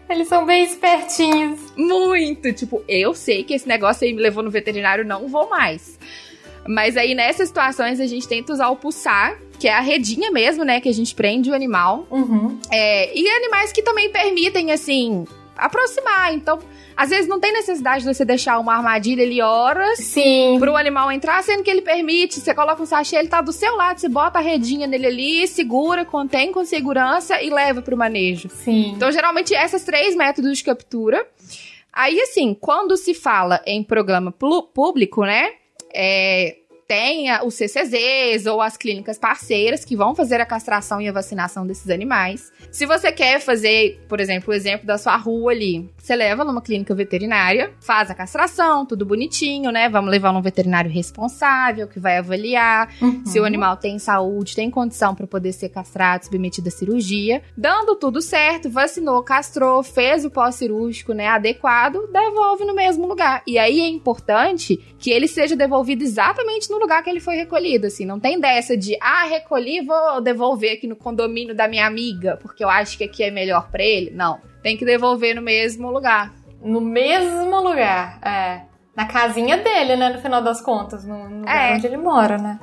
Eles são bem espertinhos. Muito! Tipo, eu sei que esse negócio aí me levou no veterinário, não vou mais. Mas aí nessas situações a gente tenta usar o pulsar, que é a redinha mesmo, né? Que a gente prende o animal. Uhum. É, e animais que também permitem, assim, aproximar. Então, às vezes não tem necessidade de você deixar uma armadilha ali horas Sim. pro animal entrar, sendo que ele permite. Você coloca um sachê, ele tá do seu lado, você bota a redinha nele ali, segura, contém com segurança e leva pro manejo. Sim. Então, geralmente, esses três métodos de captura. Aí, assim, quando se fala em programa público, né? É, tem os CCZs ou as clínicas parceiras que vão fazer a castração e a vacinação desses animais. Se você quer fazer, por exemplo, o exemplo da sua rua ali, você leva numa clínica veterinária, faz a castração, tudo bonitinho, né? Vamos levar num veterinário responsável que vai avaliar uhum. se o animal tem saúde, tem condição para poder ser castrado, submetido à cirurgia. Dando tudo certo, vacinou, castrou, fez o pós-cirúrgico, né, adequado, devolve no mesmo lugar. E aí é importante que ele seja devolvido exatamente no lugar que ele foi recolhido, assim, não tem dessa de, ah, recolhi, vou devolver aqui no condomínio da minha amiga, porque eu acho que aqui é melhor para ele. Não, tem que devolver no mesmo lugar. No mesmo lugar, é. Na casinha dele, né, no final das contas, no, no lugar é. onde ele mora, né?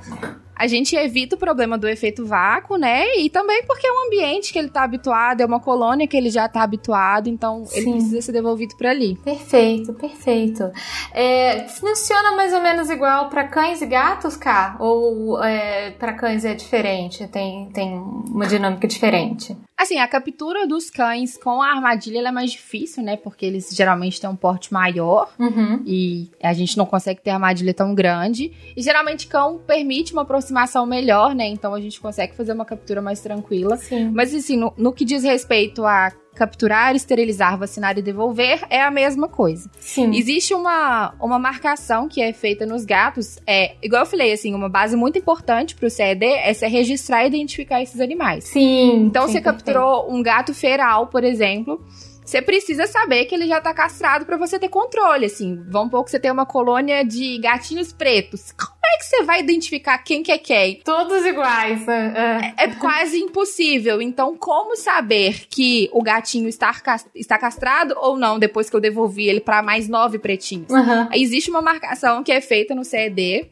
a gente evita o problema do efeito vácuo, né? E também porque é um ambiente que ele tá habituado, é uma colônia que ele já tá habituado, então Sim. ele precisa ser devolvido para ali. Perfeito, perfeito. É, funciona mais ou menos igual para cães e gatos, cá? Ou é, para cães é diferente? Tem, tem uma dinâmica diferente? Assim, a captura dos cães com a armadilha é mais difícil, né? Porque eles geralmente têm um porte maior uhum. e a gente não consegue ter armadilha tão grande. E geralmente cão permite uma aproximação melhor, né? Então a gente consegue fazer uma captura mais tranquila. Sim. Mas assim, no, no que diz respeito a capturar, esterilizar, vacinar e devolver é a mesma coisa. Sim. Existe uma, uma marcação que é feita nos gatos, é, igual eu falei, assim, uma base muito importante para o CED é se registrar e identificar esses animais. Sim. Então, sim, você capturou um gato feral, por exemplo, você precisa saber que ele já tá castrado para você ter controle, assim. Vamos pouco você ter uma colônia de gatinhos pretos. Como é que você vai identificar quem que é quem? Todos iguais. É, é, é quase impossível. Então, como saber que o gatinho está, está castrado ou não depois que eu devolvi ele para mais nove pretinhos? Uhum. Existe uma marcação que é feita no CED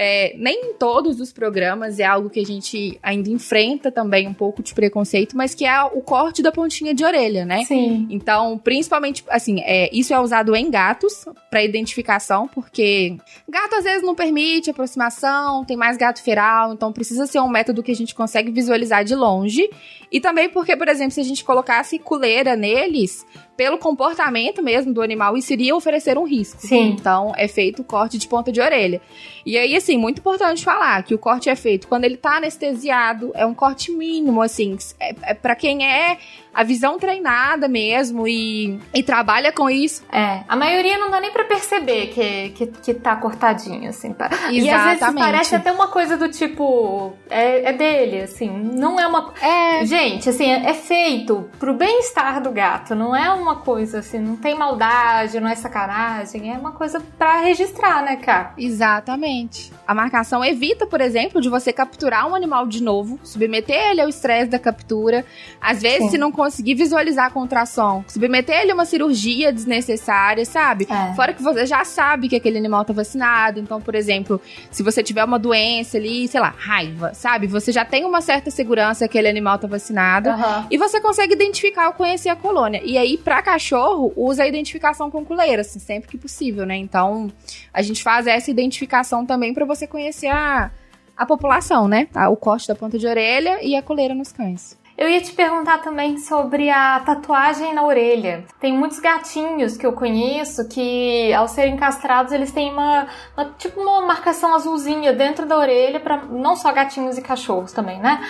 é, nem todos os programas é algo que a gente ainda enfrenta também um pouco de preconceito, mas que é o corte da pontinha de orelha, né? Sim. Então, principalmente, assim, é, isso é usado em gatos para identificação, porque gato às vezes não permite aproximação, tem mais gato feral, então precisa ser um método que a gente consegue visualizar de longe. E também porque, por exemplo, se a gente colocasse coleira neles, pelo comportamento mesmo do animal, isso iria oferecer um risco. Sim. Então, é feito o corte de ponta de orelha. E aí, assim, muito importante falar que o corte é feito quando ele tá anestesiado, é um corte mínimo, assim, é, é para quem é a visão treinada mesmo e, e trabalha com isso. É, a maioria não dá nem para perceber que, que, que tá cortadinho, assim. Exatamente. E às vezes parece até uma coisa do tipo, é, é dele, assim, não é uma... É... Gente, assim, é, é feito pro bem-estar do gato, não é uma coisa assim, não tem maldade, não é sacanagem, é uma coisa para registrar, né, cara? Exatamente. A marcação evita, por exemplo, de você capturar um animal de novo, submeter ele ao estresse da captura. Às vezes, Sim. se não conseguir visualizar a contração, submeter ele a uma cirurgia desnecessária, sabe? É. Fora que você já sabe que aquele animal tá vacinado. Então, por exemplo, se você tiver uma doença ali, sei lá, raiva, sabe? Você já tem uma certa segurança que aquele animal tá vacinado. Uhum. E você consegue identificar ou conhecer a colônia. E aí, pra cachorro, usa a identificação com coleira, assim, sempre que possível, né? Então, a gente faz essa identificação também para você conhecer a, a população, né? O corte da ponta de orelha e a coleira nos cães. Eu ia te perguntar também sobre a tatuagem na orelha. Tem muitos gatinhos que eu conheço que, ao serem castrados, eles têm uma, uma tipo uma marcação azulzinha dentro da orelha para não só gatinhos e cachorros também, né?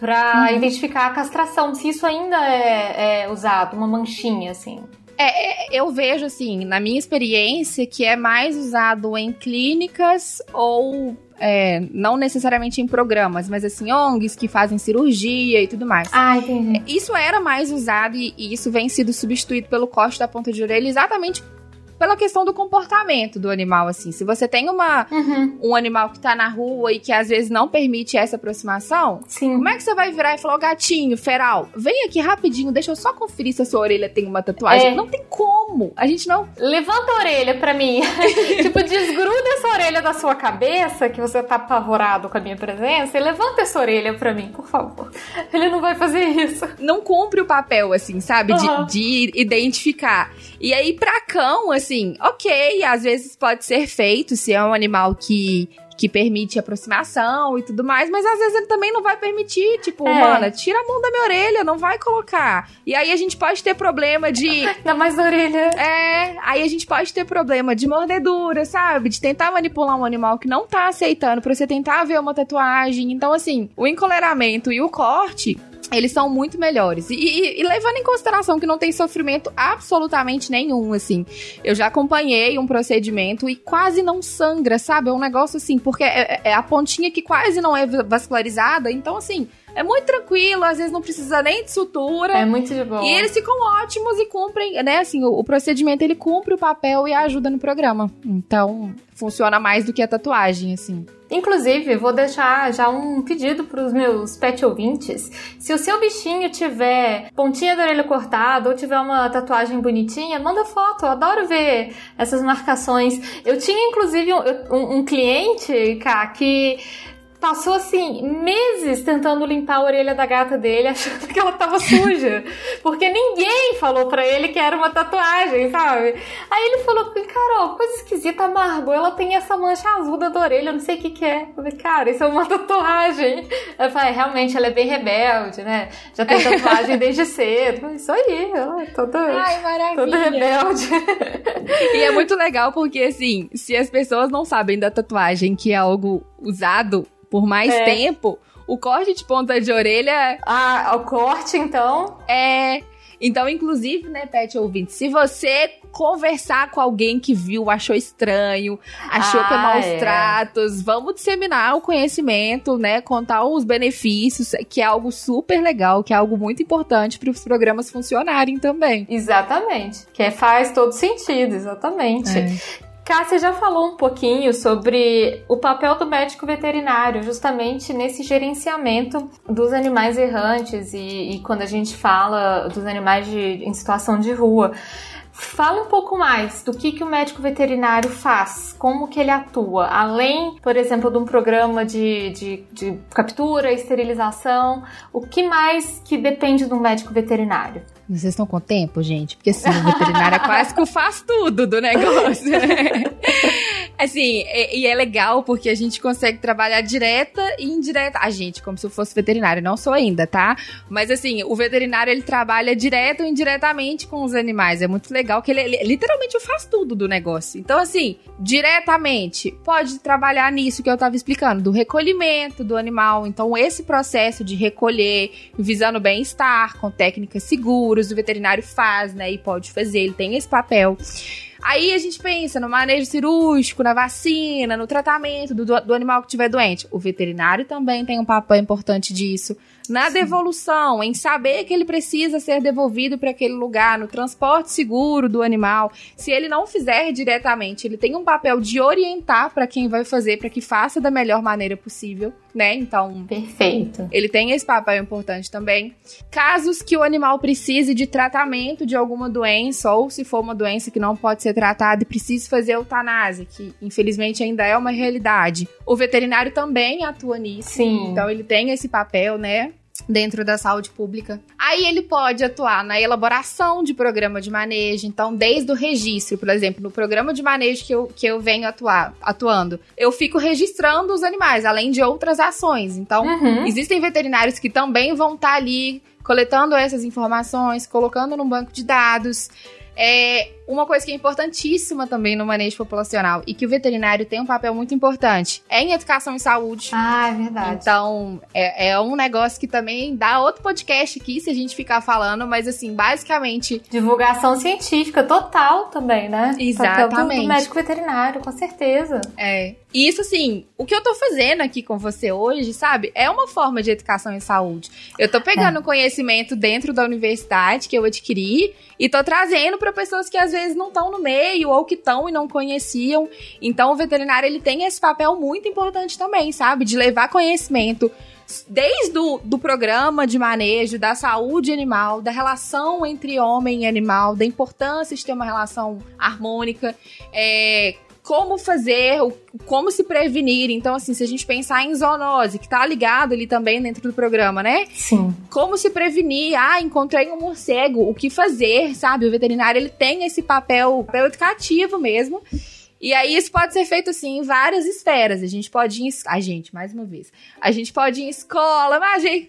Para uhum. identificar a castração. Se isso ainda é, é usado, uma manchinha assim. É, é, eu vejo, assim, na minha experiência, que é mais usado em clínicas ou é, não necessariamente em programas, mas assim, ONGs que fazem cirurgia e tudo mais. Ah, entendi. É, isso era mais usado e, e isso vem sido substituído pelo corte da ponta de orelha exatamente pela questão do comportamento do animal, assim. Se você tem uma, uhum. um animal que tá na rua e que às vezes não permite essa aproximação, Sim. como é que você vai virar e falar, oh, gatinho, feral, vem aqui rapidinho, deixa eu só conferir se a sua orelha tem uma tatuagem. É. Não tem como. A gente não. Levanta a orelha pra mim. (laughs) tipo, desgruda essa orelha da sua cabeça, que você tá apavorado com a minha presença, e levanta essa orelha pra mim, por favor. Ele não vai fazer isso. Não cumpre o papel, assim, sabe? Uhum. De, de identificar. E aí, pra cão, assim, ok, às vezes pode ser feito se é um animal que que permite aproximação e tudo mais, mas às vezes ele também não vai permitir, tipo, é. mano, tira a mão da minha orelha, não vai colocar. E aí a gente pode ter problema de. (laughs) Ainda mais da orelha. É, aí a gente pode ter problema de mordedura, sabe? De tentar manipular um animal que não tá aceitando pra você tentar ver uma tatuagem. Então, assim, o encoleramento e o corte eles são muito melhores. E, e, e, levando em consideração que não tem sofrimento absolutamente nenhum, assim. Eu já acompanhei um procedimento e quase não sangra, sabe? É um negócio assim, porque é, é a pontinha que quase não é vascularizada. Então, assim, é muito tranquilo, às vezes não precisa nem de sutura. É muito de boa. E eles ficam ótimos e cumprem, né? Assim, o, o procedimento ele cumpre o papel e ajuda no programa. Então, funciona mais do que a tatuagem, assim. Inclusive, vou deixar já um pedido para os meus pet ouvintes. Se o seu bichinho tiver pontinha da orelha cortada ou tiver uma tatuagem bonitinha, manda foto. Eu adoro ver essas marcações. Eu tinha, inclusive, um, um, um cliente, cá, que passou assim meses tentando limpar a orelha da gata dele, (laughs) achando que ela tava suja, porque ninguém falou para ele que era uma tatuagem, sabe? Aí ele falou: Carol, coisa esquisita, a Margot, ela tem essa mancha azul da orelha, eu não sei o que, que é. Eu falei, cara, isso é uma (laughs) tatuagem. Eu falei, realmente, ela é bem rebelde, né? Já tem tatuagem (laughs) desde cedo. Isso aí, ela é toda, Ai, toda rebelde. E é muito legal porque, assim, se as pessoas não sabem da tatuagem, que é algo usado por mais é. tempo, o corte de ponta de orelha. Ah, o corte, então? É. Então, inclusive, né, Pet ouvinte, se você conversar com alguém que viu, achou estranho, achou ah, que é maus é. tratos, vamos disseminar o conhecimento, né, contar os benefícios, que é algo super legal, que é algo muito importante para os programas funcionarem também. Exatamente, que faz todo sentido, exatamente. É. Cássia já falou um pouquinho sobre o papel do médico veterinário, justamente nesse gerenciamento dos animais errantes e, e quando a gente fala dos animais de, em situação de rua. Fala um pouco mais do que, que o médico veterinário faz, como que ele atua, além, por exemplo, de um programa de, de, de captura, esterilização, o que mais que depende do médico veterinário? Vocês estão com tempo, gente? Porque assim, o veterinário é quase que faz tudo do negócio. Né? (laughs) assim, e, é legal porque a gente consegue trabalhar direta e indireta. A gente, como se eu fosse veterinário, não sou ainda, tá? Mas assim, o veterinário ele trabalha direto ou indiretamente com os animais. É muito legal que ele, ele literalmente faz tudo do negócio. Então, assim, diretamente, pode trabalhar nisso que eu tava explicando, do recolhimento do animal. Então, esse processo de recolher, visando bem-estar, com técnicas seguras o veterinário faz, né? E pode fazer, ele tem esse papel. Aí a gente pensa no manejo cirúrgico, na vacina, no tratamento do, do animal que estiver doente. O veterinário também tem um papel importante disso na devolução, em saber que ele precisa ser devolvido para aquele lugar, no transporte seguro do animal. Se ele não fizer diretamente, ele tem um papel de orientar para quem vai fazer, para que faça da melhor maneira possível, né? Então, perfeito. Ele tem esse papel importante também. Casos que o animal precise de tratamento de alguma doença, ou se for uma doença que não pode ser tratada e precise fazer eutanásia, que infelizmente ainda é uma realidade. O veterinário também atua nisso. Sim. Então ele tem esse papel, né? Dentro da saúde pública. Aí ele pode atuar na elaboração de programa de manejo, então desde o registro, por exemplo, no programa de manejo que eu, que eu venho atuar, atuando, eu fico registrando os animais, além de outras ações. Então, uhum. existem veterinários que também vão estar tá ali coletando essas informações, colocando num banco de dados. É, uma coisa que é importantíssima também no manejo populacional e que o veterinário tem um papel muito importante é em educação e saúde. Ah, é verdade. Então, é, é um negócio que também dá outro podcast aqui se a gente ficar falando, mas assim, basicamente. Divulgação científica total também, né? Exatamente. Do, do médico veterinário, com certeza. É. E isso, assim, o que eu tô fazendo aqui com você hoje, sabe, é uma forma de educação em saúde. Eu tô pegando é. conhecimento dentro da universidade que eu adquiri e tô trazendo para pessoas que às vezes vezes não estão no meio ou que estão e não conheciam. Então o veterinário ele tem esse papel muito importante também, sabe? De levar conhecimento desde o do programa de manejo, da saúde animal, da relação entre homem e animal, da importância de ter uma relação harmônica, é, como fazer, como se prevenir. Então, assim, se a gente pensar em zoonose, que tá ligado ali também dentro do programa, né? Sim. Como se prevenir? Ah, encontrei um morcego, o que fazer, sabe? O veterinário, ele tem esse papel, papel educativo mesmo. E aí isso pode ser feito assim em várias esferas. A gente pode ir em... A gente, mais uma vez. A gente pode ir em escola, mas a gente...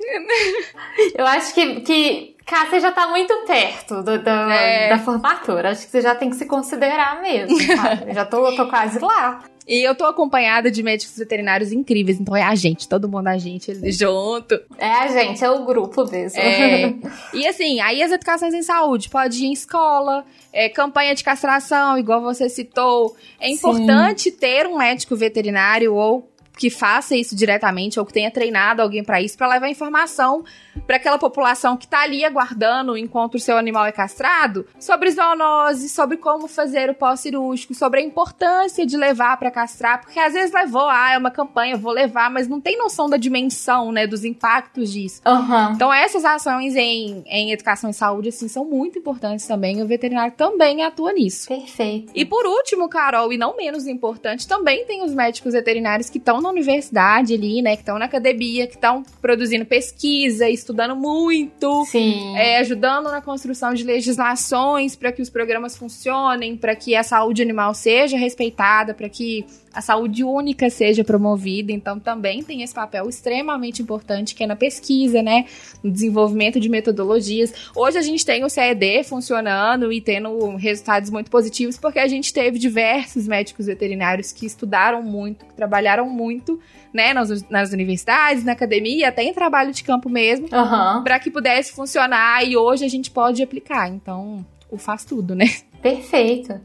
Eu acho que, que Cara, você já tá muito perto do, do é. da formatura. Acho que você já tem que se considerar mesmo, (laughs) já tô, tô quase lá. E eu tô acompanhada de médicos veterinários incríveis, então é a gente, todo mundo a gente junto. É a gente, é o grupo mesmo. É. (laughs) E assim, aí as educações em saúde, pode ir em escola, é, campanha de castração, igual você citou. É importante Sim. ter um médico veterinário ou que faça isso diretamente ou que tenha treinado alguém para isso, para levar informação para aquela população que está ali aguardando enquanto o seu animal é castrado, sobre zoonose, sobre como fazer o pós-cirúrgico, sobre a importância de levar para castrar, porque às vezes levou, ah, é uma campanha, vou levar, mas não tem noção da dimensão, né, dos impactos disso. Uhum. Então essas ações em, em educação e saúde, assim, são muito importantes também, e o veterinário também atua nisso. Perfeito. E por último, Carol, e não menos importante, também tem os médicos veterinários que estão na universidade ali, né, que estão na academia, que estão produzindo pesquisa, estudando muito. É, ajudando na construção de legislações para que os programas funcionem, para que a saúde animal seja respeitada, para que a saúde única seja promovida. Então, também tem esse papel extremamente importante que é na pesquisa, né? No desenvolvimento de metodologias. Hoje a gente tem o CED funcionando e tendo resultados muito positivos porque a gente teve diversos médicos veterinários que estudaram muito, que trabalharam muito né, nas, nas universidades, na academia, até em trabalho de campo mesmo, uhum. para que pudesse funcionar e hoje a gente pode aplicar. Então, o faz tudo, né? Perfeito.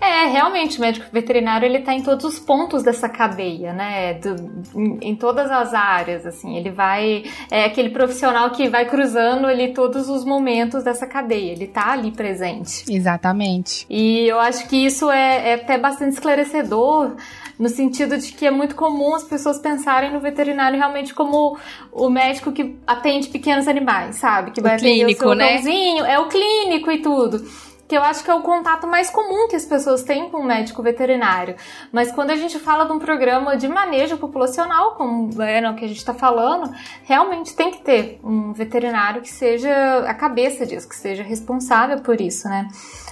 É, realmente, o médico veterinário ele tá em todos os pontos dessa cadeia, né? Do, em, em, todas as áreas, assim. Ele vai. É aquele profissional que vai cruzando ali todos os momentos dessa cadeia. Ele tá ali presente. Exatamente. E eu acho que isso é, é até bastante esclarecedor no sentido de que é muito comum as pessoas pensarem no veterinário realmente como o médico que atende pequenos animais, sabe? Que vai o clínico, atender o seu né? cãozinho, é o clínico e tudo que eu acho que é o contato mais comum que as pessoas têm com o médico veterinário. Mas quando a gente fala de um programa de manejo populacional, como é o que a gente está falando, realmente tem que ter um veterinário que seja a cabeça disso, que seja responsável por isso, né?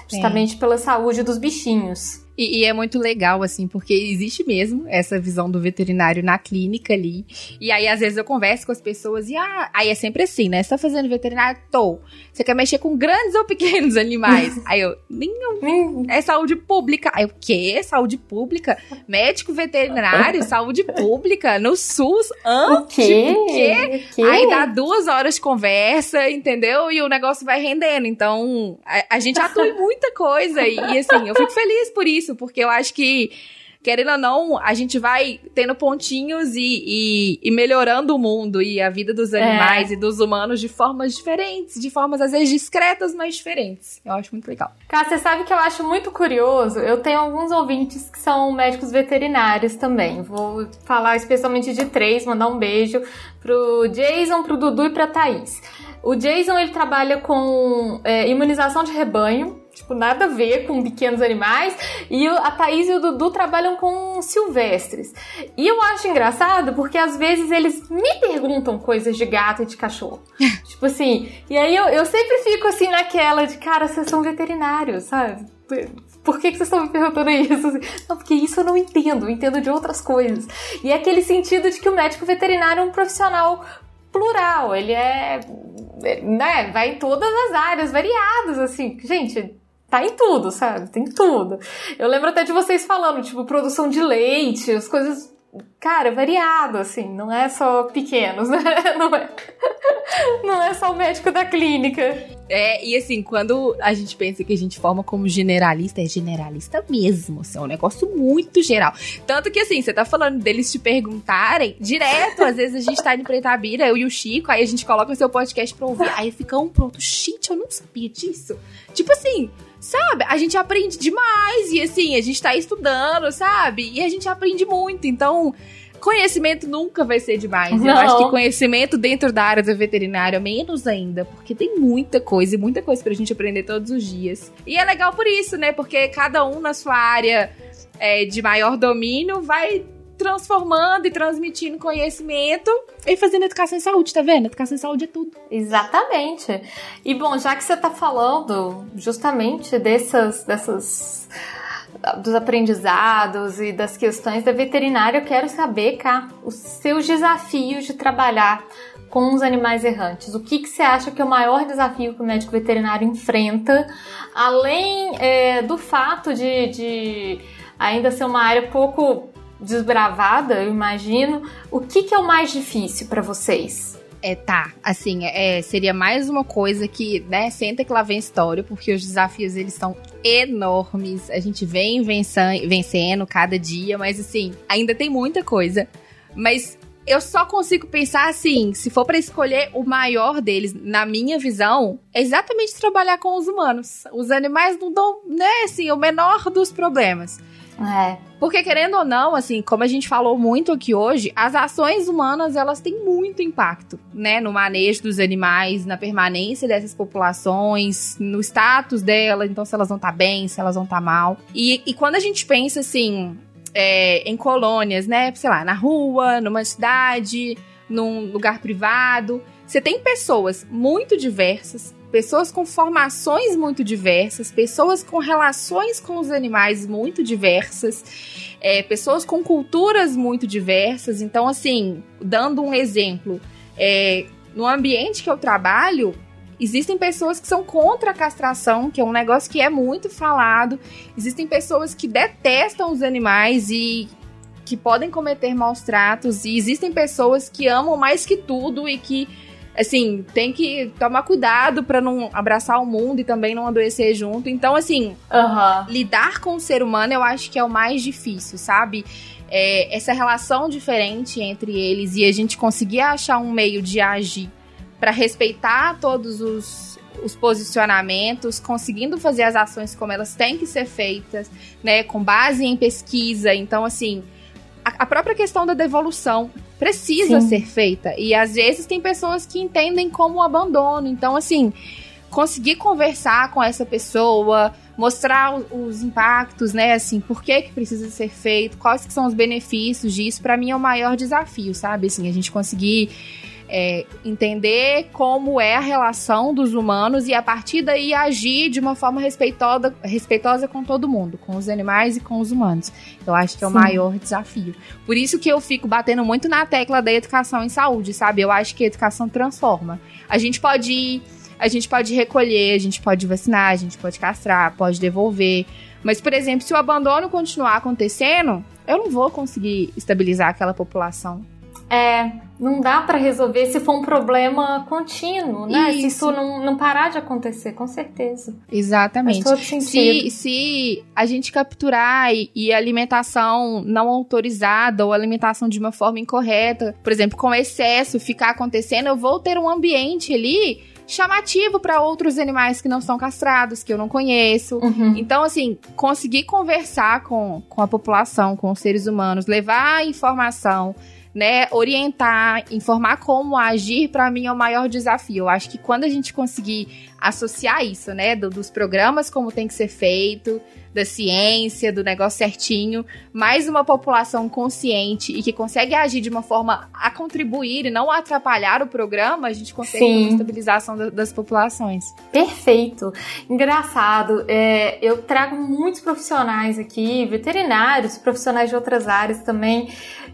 Justamente Sim. pela saúde dos bichinhos. E, e, é muito legal, assim, porque existe mesmo essa visão do veterinário na clínica ali. E aí, às vezes, eu converso com as pessoas e, ah, aí é sempre assim, né? Você tá fazendo veterinário? Tô. Você quer mexer com grandes ou pequenos animais? (laughs) aí eu, nenhum. É saúde pública. Aí o quê? Saúde pública? Médico veterinário? (laughs) saúde pública? No SUS? Hã? O quê? Tipo, o quê? O quê? Aí dá duas horas de conversa, entendeu? E o negócio vai rendendo. Então, a, a gente atua em muita coisa. E, e assim, eu fico feliz por isso isso, porque eu acho que querendo ou não, a gente vai tendo pontinhos e, e, e melhorando o mundo e a vida dos animais é. e dos humanos de formas diferentes, de formas às vezes discretas, mas diferentes. Eu acho muito legal. Cara, você sabe que eu acho muito curioso? Eu tenho alguns ouvintes que são médicos veterinários também. Vou falar especialmente de três, mandar um beijo pro Jason, pro Dudu e pra Thaís. O Jason, ele trabalha com é, imunização de rebanho, tipo, nada a ver com pequenos animais. E a Thaís e o Dudu trabalham com silvestres. E eu acho engraçado porque às vezes eles me perguntam coisas de gato e de cachorro. (laughs) tipo assim, e aí eu, eu sempre fico assim naquela de, cara, vocês são veterinários, sabe? Por que, que vocês estão me perguntando isso? Não, porque isso eu não entendo, eu entendo de outras coisas. E é aquele sentido de que o médico veterinário é um profissional plural, ele é, né, vai em todas as áreas variadas, assim. Gente, tá em tudo, sabe? Tem tudo. Eu lembro até de vocês falando, tipo, produção de leite, as coisas, cara, variado, assim, não é só pequenos, (laughs) né? Não é, não é só o médico da clínica. É, e assim, quando a gente pensa que a gente forma como generalista, é generalista mesmo, assim, é um negócio muito geral. Tanto que assim, você tá falando deles te perguntarem direto, às vezes a gente tá em Pretabira, eu e o Chico, aí a gente coloca o seu podcast pra ouvir, aí fica um pronto, gente, eu não sabia disso. Tipo assim, sabe? A gente aprende demais e assim, a gente tá estudando, sabe? E a gente aprende muito. Então, conhecimento nunca vai ser demais. Não. Eu acho que conhecimento dentro da área da veterinária, menos ainda, porque tem muita coisa e muita coisa pra gente aprender todos os dias. E é legal por isso, né? Porque cada um na sua área é, de maior domínio vai transformando e transmitindo conhecimento e fazendo educação em saúde, tá vendo? Educação em saúde é tudo. Exatamente. E bom, já que você tá falando justamente dessas, dessas dos aprendizados e das questões da veterinária, eu quero saber, cá, os seus desafios de trabalhar com os animais errantes. O que, que você acha que é o maior desafio que o médico veterinário enfrenta, além é, do fato de, de ainda ser uma área pouco desbravada, eu imagino. O que, que é o mais difícil para vocês? É, tá, assim, é, seria mais uma coisa que, né, senta que lá vem história, porque os desafios, eles são enormes, a gente vem vencendo, vencendo cada dia, mas assim, ainda tem muita coisa, mas eu só consigo pensar assim, se for para escolher o maior deles, na minha visão, é exatamente trabalhar com os humanos. Os animais não dão, né, assim, o menor dos problemas. É. Porque querendo ou não, assim, como a gente falou muito aqui hoje, as ações humanas elas têm muito impacto, né, no manejo dos animais, na permanência dessas populações, no status delas, então se elas vão estar tá bem, se elas vão estar tá mal. E, e quando a gente pensa assim, é, em colônias, né, sei lá, na rua, numa cidade, num lugar privado, você tem pessoas muito diversas, pessoas com formações muito diversas, pessoas com relações com os animais muito diversas, é, pessoas com culturas muito diversas. Então, assim, dando um exemplo, é, no ambiente que eu trabalho, Existem pessoas que são contra a castração, que é um negócio que é muito falado. Existem pessoas que detestam os animais e que podem cometer maus tratos. E existem pessoas que amam mais que tudo e que assim, tem que tomar cuidado para não abraçar o mundo e também não adoecer junto. Então, assim, uhum. lidar com o ser humano eu acho que é o mais difícil, sabe? É, essa relação diferente entre eles e a gente conseguir achar um meio de agir para respeitar todos os, os posicionamentos, conseguindo fazer as ações como elas têm que ser feitas, né, com base em pesquisa. Então, assim, a, a própria questão da devolução precisa Sim. ser feita. E às vezes tem pessoas que entendem como abandono. Então, assim, conseguir conversar com essa pessoa, mostrar os impactos, né? Assim, por que que precisa ser feito, quais que são os benefícios disso, para mim é o maior desafio, sabe? Assim, a gente conseguir é, entender como é a relação dos humanos e a partir daí agir de uma forma respeitosa, respeitosa com todo mundo, com os animais e com os humanos. Eu acho que é o Sim. maior desafio. Por isso que eu fico batendo muito na tecla da educação em saúde, sabe? Eu acho que a educação transforma. A gente pode ir, a gente pode recolher, a gente pode vacinar, a gente pode castrar, pode devolver. Mas, por exemplo, se o abandono continuar acontecendo, eu não vou conseguir estabilizar aquela população. É, não dá para resolver se for um problema contínuo, né? Isso. Se isso não, não parar de acontecer, com certeza. Exatamente. Faz todo sentido. Se, se a gente capturar e, e alimentação não autorizada ou alimentação de uma forma incorreta, por exemplo, com excesso ficar acontecendo, eu vou ter um ambiente ali chamativo para outros animais que não são castrados, que eu não conheço. Uhum. Então, assim, conseguir conversar com, com a população, com os seres humanos, levar informação né, orientar, informar como agir, para mim é o maior desafio. Eu acho que quando a gente conseguir associar isso, né, do, dos programas como tem que ser feito, da ciência, do negócio certinho, mais uma população consciente e que consegue agir de uma forma a contribuir e não a atrapalhar o programa, a gente consegue Sim. uma estabilização da, das populações. Perfeito. Engraçado, é, eu trago muitos profissionais aqui, veterinários, profissionais de outras áreas também,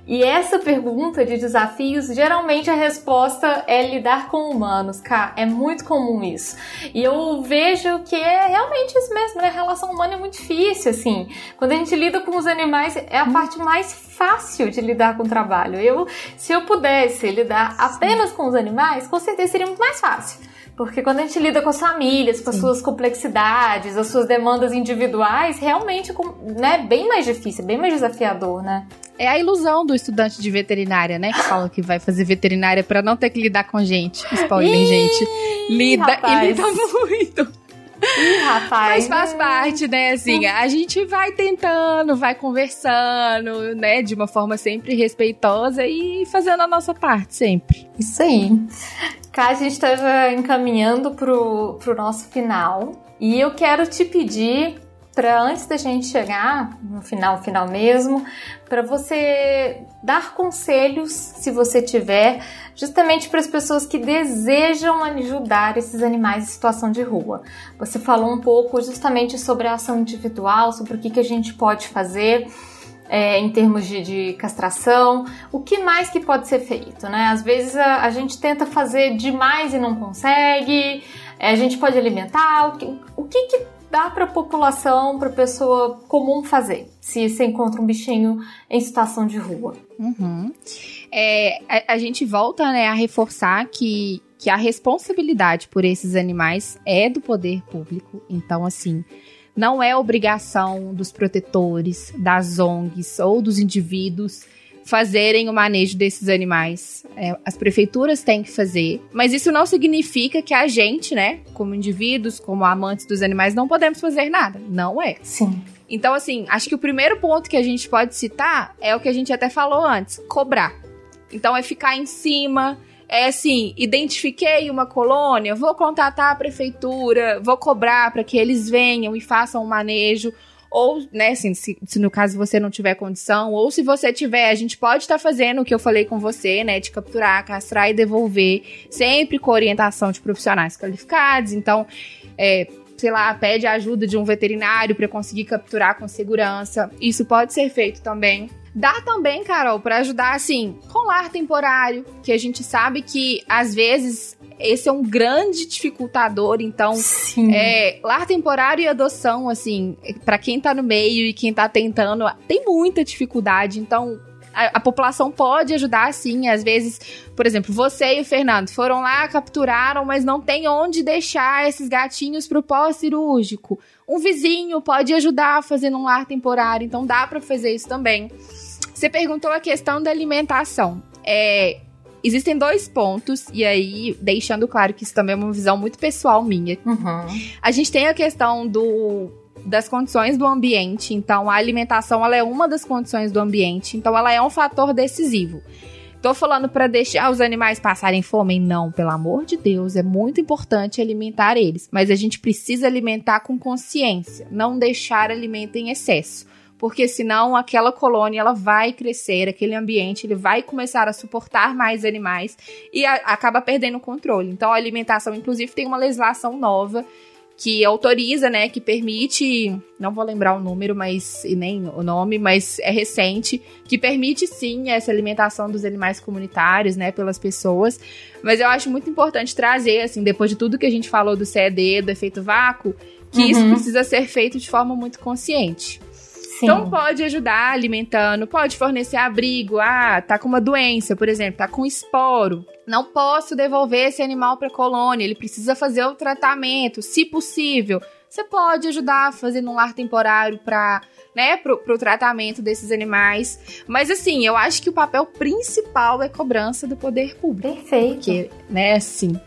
e essa pergunta de desafios, geralmente a resposta é lidar com humanos, cá. É muito comum isso. E eu vejo que é realmente isso mesmo, né? A relação humana é muito difícil, assim. Quando a gente lida com os animais, é a parte mais fácil de lidar com o trabalho. Eu, se eu pudesse lidar apenas com os animais, com certeza seria muito mais fácil. Porque quando a gente lida com as famílias, com as Sim. suas complexidades, as suas demandas individuais, realmente né, bem mais difícil, bem mais desafiador, né? É a ilusão do estudante de veterinária, né? Que (gasps) fala que vai fazer veterinária para não ter que lidar com gente. Spoiler, Ih, gente. Lida rapaz. e lida muito. Ih, rapaz. Mas faz parte, né? Assim, a gente vai tentando, vai conversando, né? De uma forma sempre respeitosa e fazendo a nossa parte sempre. Isso aí. Cá, a gente estava encaminhando pro, pro nosso final. E eu quero te pedir para antes da gente chegar no final, final mesmo, para você dar conselhos, se você tiver, justamente para as pessoas que desejam ajudar esses animais em situação de rua. Você falou um pouco justamente sobre a ação individual, sobre o que, que a gente pode fazer. É, em termos de, de, castração, o que mais que pode ser feito, né? Às vezes a, a gente tenta fazer demais e não consegue, é, a gente pode alimentar, o que, o que, que dá para a população, para a pessoa comum fazer, se você encontra um bichinho em situação de rua. Uhum. É, a, a, gente volta né, a reforçar que, que a responsabilidade por esses animais é do poder público. Então, assim, não é obrigação dos protetores, das ONGs ou dos indivíduos fazerem o manejo desses animais. É, as prefeituras têm que fazer, mas isso não significa que a gente, né, como indivíduos, como amantes dos animais, não podemos fazer nada. Não é. Sim. Então, assim, acho que o primeiro ponto que a gente pode citar é o que a gente até falou antes: cobrar. Então, é ficar em cima. É assim, identifiquei uma colônia, vou contatar a prefeitura, vou cobrar para que eles venham e façam o um manejo ou, né, assim, se, se, no caso você não tiver condição, ou se você tiver, a gente pode estar tá fazendo o que eu falei com você, né, de capturar, castrar e devolver, sempre com orientação de profissionais qualificados. Então, é, sei lá, pede a ajuda de um veterinário para conseguir capturar com segurança. Isso pode ser feito também. Dá também, Carol, para ajudar assim, com lar temporário, que a gente sabe que às vezes esse é um grande dificultador, então, é, lar temporário e adoção, assim, para quem tá no meio e quem tá tentando, tem muita dificuldade, então a, a, população pode ajudar sim. Às vezes, por exemplo, você e o Fernando foram lá, capturaram, mas não tem onde deixar esses gatinhos pro pós-cirúrgico. Um vizinho pode ajudar fazendo um lar temporário, então dá para fazer isso também. Você perguntou a questão da alimentação. É, Existem dois pontos, e aí, deixando claro que isso também é uma visão muito pessoal minha. Uhum. A gente tem a questão do das condições do ambiente. Então, a alimentação ela é uma das condições do ambiente. Então, ela é um fator decisivo. Tô falando para deixar os animais passarem fome? Não, pelo amor de Deus, é muito importante alimentar eles, mas a gente precisa alimentar com consciência, não deixar alimento em excesso porque senão aquela colônia ela vai crescer, aquele ambiente ele vai começar a suportar mais animais e a, acaba perdendo o controle. Então a alimentação, inclusive, tem uma legislação nova que autoriza, né, que permite, não vou lembrar o número, mas e nem o nome, mas é recente, que permite sim essa alimentação dos animais comunitários, né, pelas pessoas. Mas eu acho muito importante trazer, assim, depois de tudo que a gente falou do CED, do efeito vácuo, que uhum. isso precisa ser feito de forma muito consciente. Sim. Então pode ajudar alimentando, pode fornecer abrigo. Ah, tá com uma doença, por exemplo, tá com esporo. Não posso devolver esse animal para colônia, ele precisa fazer o tratamento, se possível. Você pode ajudar fazendo um lar temporário para né, pro, pro tratamento desses animais. Mas assim, eu acho que o papel principal é cobrança do poder público. Perfeito. Porque, né, assim.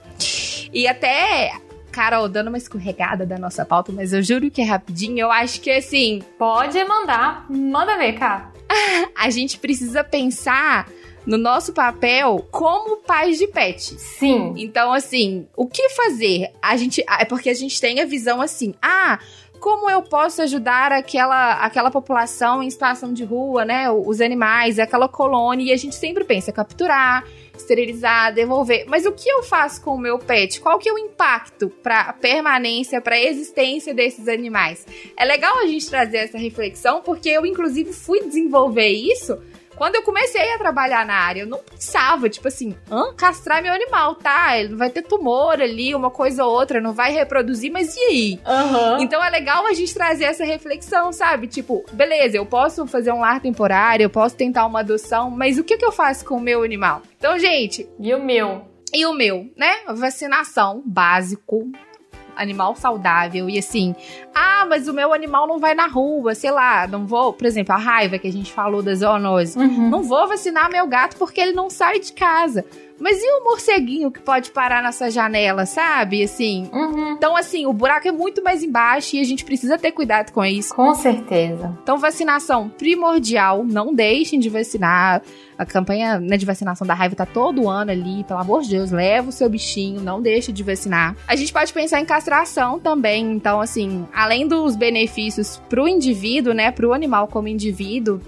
E até Carol, dando uma escorregada da nossa pauta, mas eu juro que é rapidinho. Eu acho que assim. Pode mandar. Manda ver, cara. (laughs) a gente precisa pensar no nosso papel como pais de pet. Sim. Então, assim, o que fazer? A gente. É porque a gente tem a visão assim. Ah, como eu posso ajudar aquela, aquela população em situação de rua, né? Os animais, aquela colônia, e a gente sempre pensa capturar, esterilizar, devolver. Mas o que eu faço com o meu pet? Qual que é o impacto para permanência, para existência desses animais? É legal a gente trazer essa reflexão, porque eu, inclusive, fui desenvolver isso quando eu comecei a trabalhar na área, eu não pensava, tipo assim, Hã? castrar meu animal, tá? Ele vai ter tumor ali, uma coisa ou outra, não vai reproduzir, mas e aí? Uhum. Então é legal a gente trazer essa reflexão, sabe? Tipo, beleza, eu posso fazer um lar temporário, eu posso tentar uma adoção, mas o que, que eu faço com o meu animal? Então, gente. E o meu? E o meu, né? Vacinação básico, animal saudável e assim, ah, mas o meu animal não vai na rua, sei lá, não vou, por exemplo, a raiva que a gente falou da zoonose, uhum. não vou vacinar meu gato porque ele não sai de casa. Mas e o morceguinho que pode parar na sua janela, sabe? Assim. Uhum. Então, assim, o buraco é muito mais embaixo e a gente precisa ter cuidado com isso. Com certeza. Então, vacinação primordial. Não deixem de vacinar. A campanha né, de vacinação da raiva tá todo ano ali, pelo amor de Deus, leva o seu bichinho, não deixe de vacinar. A gente pode pensar em castração também, então assim, além dos benefícios pro indivíduo, né, pro animal como indivíduo,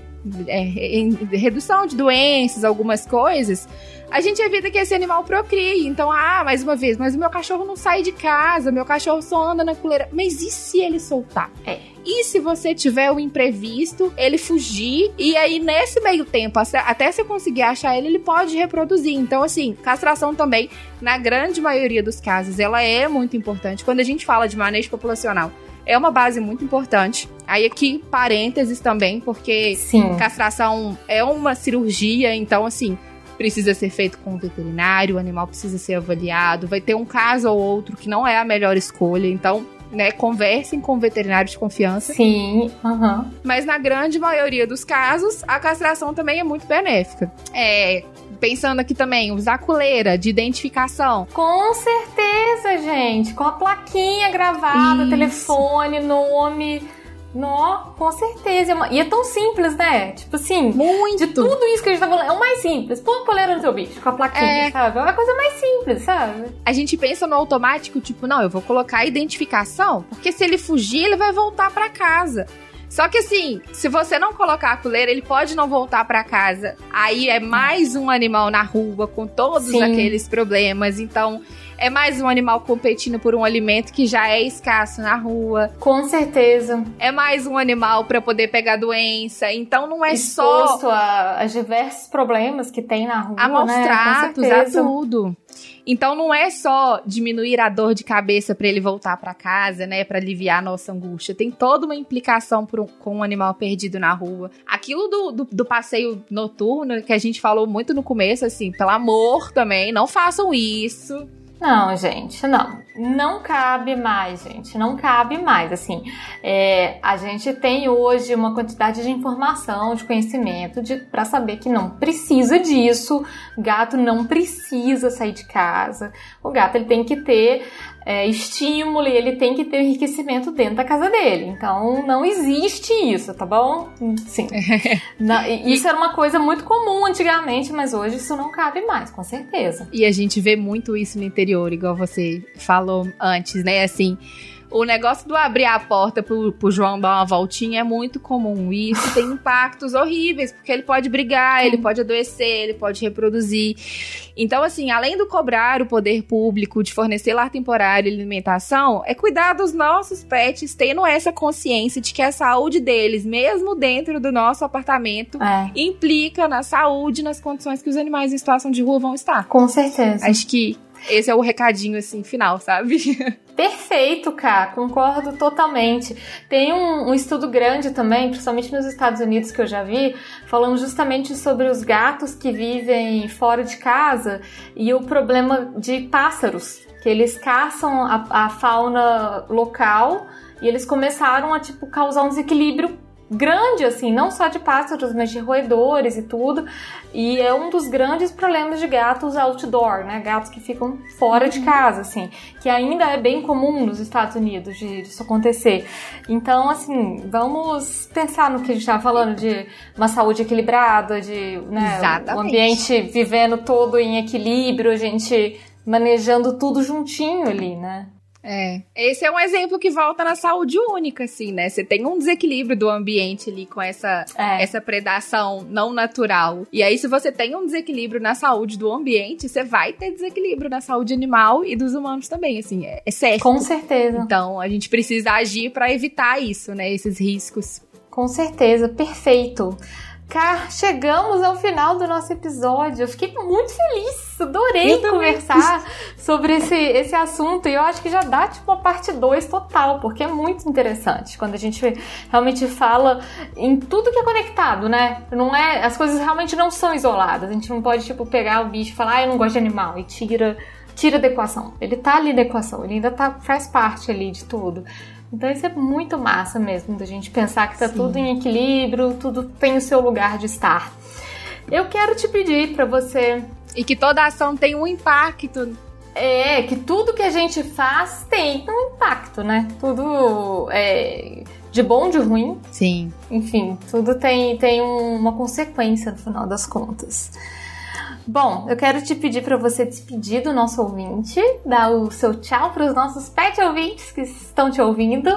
é, em redução de doenças, algumas coisas, a gente evita que esse animal procrie. Então, ah, mais uma vez, mas o meu cachorro não sai de casa, meu cachorro só anda na coleira. Mas e se ele soltar? É. E se você tiver o imprevisto, ele fugir, e aí nesse meio tempo, até você conseguir achar ele, ele pode reproduzir. Então, assim, castração também, na grande maioria dos casos, ela é muito importante. Quando a gente fala de manejo populacional, é uma base muito importante. Aí aqui, parênteses também, porque Sim. castração é uma cirurgia, então assim, precisa ser feito com o veterinário, o animal precisa ser avaliado, vai ter um caso ou outro que não é a melhor escolha, então né, conversem com o veterinário de confiança. Sim, uhum. Mas na grande maioria dos casos, a castração também é muito benéfica. É, pensando aqui também, usar coleira de identificação. Com certeza, gente. Com a plaquinha gravada, Isso. telefone, nome. Nó, com certeza. E é tão simples, né? Tipo assim, muito. De tudo isso que a gente tá falando, é o mais simples. Põe a coleira no seu bicho com a plaquinha, é. sabe? É a coisa mais simples, sabe? A gente pensa no automático, tipo, não, eu vou colocar a identificação, porque se ele fugir, ele vai voltar para casa. Só que assim, se você não colocar a coleira, ele pode não voltar para casa. Aí é mais um animal na rua com todos Sim. aqueles problemas. Então, é mais um animal competindo por um alimento que já é escasso na rua. Com certeza. É mais um animal para poder pegar doença. Então não é Exposto só a, a diversos problemas que tem na rua, a maus né? tratos, a tudo. Então não é só diminuir a dor de cabeça para ele voltar para casa, né, para aliviar a nossa angústia. Tem toda uma implicação um, com um animal perdido na rua. Aquilo do, do, do, passeio noturno que a gente falou muito no começo, assim, pelo amor também, não façam isso. Não, gente, não. Não cabe mais, gente. Não cabe mais. Assim, é, a gente tem hoje uma quantidade de informação, de conhecimento, para saber que não precisa disso. Gato não precisa sair de casa. O gato ele tem que ter é, estímulo e ele tem que ter enriquecimento dentro da casa dele. Então não existe isso, tá bom? Sim. (laughs) não, isso era uma coisa muito comum antigamente, mas hoje isso não cabe mais, com certeza. E a gente vê muito isso no interior, igual você falou antes, né? Assim o negócio do abrir a porta pro, pro João dar uma voltinha é muito comum. E isso tem (laughs) impactos horríveis, porque ele pode brigar, ele pode adoecer, ele pode reproduzir. Então, assim, além do cobrar o poder público de fornecer lar temporário e alimentação, é cuidar dos nossos pets, tendo essa consciência de que a saúde deles, mesmo dentro do nosso apartamento, é. implica na saúde, nas condições que os animais em situação de rua vão estar. Com certeza. Acho que esse é o recadinho, assim, final, sabe? (laughs) Perfeito, Ká, concordo totalmente. Tem um, um, estudo grande também, principalmente nos Estados Unidos, que eu já vi, falando justamente sobre os gatos que vivem fora de casa e o problema de pássaros, que eles caçam a, a fauna local e eles começaram a tipo causar um desequilíbrio grande, assim, não só de pássaros, mas de roedores e tudo. E é um dos grandes problemas de gatos outdoor, né? Gatos que ficam fora de casa, assim, que ainda é bem comum nos Estados Unidos de, isso acontecer. Então, assim, vamos pensar no que a gente estava falando de uma saúde equilibrada, de né, o ambiente vivendo todo em equilíbrio, a gente manejando tudo juntinho ali, né? É. Esse é um exemplo que volta na saúde única, assim, né? Você tem um desequilíbrio do ambiente ali com essa, é. essa predação não natural. E aí, se você tem um desequilíbrio na saúde do ambiente, você vai ter desequilíbrio na saúde animal e dos humanos também, assim, é, é certo. Com certeza. Então, a gente precisa agir para evitar isso, né? Esses riscos. Com certeza, perfeito. Cá, chegamos ao final do nosso episódio. Eu fiquei muito feliz, adorei conversar sobre esse, esse assunto. E eu acho que já dá tipo uma parte 2 total, porque é muito interessante quando a gente realmente fala em tudo que é conectado, né? Não é, as coisas realmente não são isoladas. A gente não pode tipo pegar o bicho e falar, ah, eu não gosto de animal e tira tira da equação. Ele tá ali na equação, ele ainda tá, faz parte ali de tudo. Então isso é muito massa mesmo, da gente pensar que tá Sim. tudo em equilíbrio, tudo tem o seu lugar de estar. Eu quero te pedir para você E que toda ação tem um impacto. É, que tudo que a gente faz tem um impacto, né? Tudo é, de bom, de ruim. Sim. Enfim, tudo tem, tem uma consequência no final das contas. Bom, eu quero te pedir para você despedir do nosso ouvinte, dar o seu tchau para os nossos pet ouvintes que estão te ouvindo.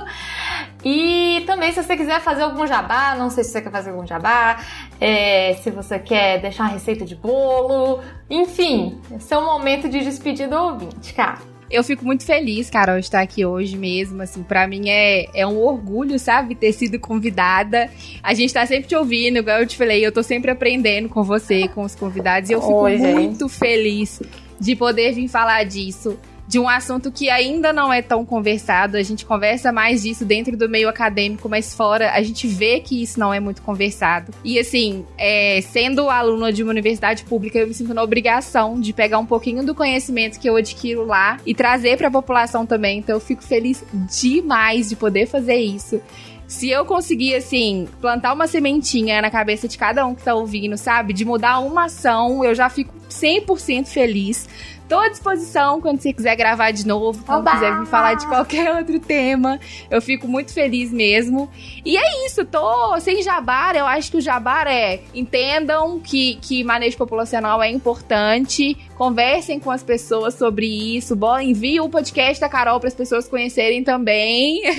E também, se você quiser fazer algum jabá, não sei se você quer fazer algum jabá, é, se você quer deixar uma receita de bolo, enfim, esse é o momento de despedir do ouvinte, cara. Eu fico muito feliz, Carol, de estar aqui hoje mesmo. Assim, para mim é, é um orgulho, sabe, ter sido convidada. A gente tá sempre te ouvindo, igual eu te falei, eu tô sempre aprendendo com você, com os convidados, e eu fico Oi, muito gente. feliz de poder vir falar disso de um assunto que ainda não é tão conversado. A gente conversa mais disso dentro do meio acadêmico, mas fora a gente vê que isso não é muito conversado. E assim, é, sendo aluna de uma universidade pública, eu me sinto na obrigação de pegar um pouquinho do conhecimento que eu adquiro lá e trazer para a população também. Então eu fico feliz demais de poder fazer isso. Se eu conseguir, assim, plantar uma sementinha na cabeça de cada um que tá ouvindo, sabe? De mudar uma ação, eu já fico 100% feliz. Tô à disposição quando você quiser gravar de novo, quando Oba! quiser me falar de qualquer (laughs) outro tema. Eu fico muito feliz mesmo. E é isso, tô sem jabar. Eu acho que o jabar é entendam que, que manejo populacional é importante, conversem com as pessoas sobre isso. Bom, envie o podcast da Carol para as pessoas conhecerem também. (laughs)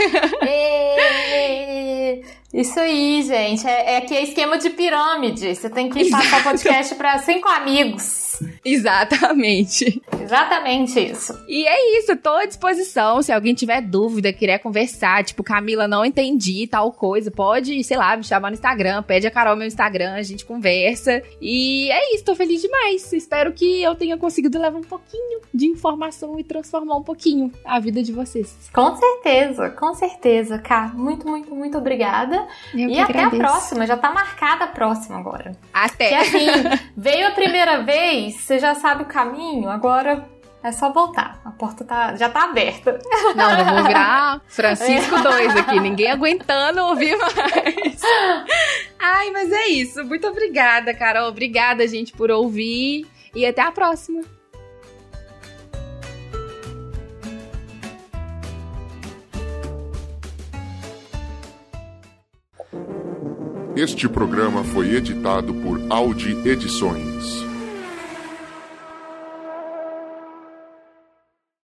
Isso aí, gente. É, é que é esquema de pirâmide. Você tem que passar o podcast para cinco amigos. Exatamente. Exatamente isso. E é isso, tô à disposição. Se alguém tiver dúvida, quiser conversar, tipo, Camila, não entendi tal coisa, pode, sei lá, me chamar no Instagram, pede a Carol meu Instagram, a gente conversa. E é isso, tô feliz demais. Espero que eu tenha conseguido levar um pouquinho de informação e transformar um pouquinho a vida de vocês. Com certeza, com certeza, Cá. Muito, muito, muito obrigada. Eu e até agradeço. a próxima, já tá marcada a próxima agora. Até. Que assim, (laughs) veio a primeira vez, você já sabe o caminho, agora é só voltar. A porta tá, já tá aberta. Não, eu vou virar Francisco (laughs) 2 aqui. Ninguém aguentando ouvir mais. (laughs) Ai, mas é isso. Muito obrigada, Carol. Obrigada, gente, por ouvir. E até a próxima. Este programa foi editado por Audi Edições.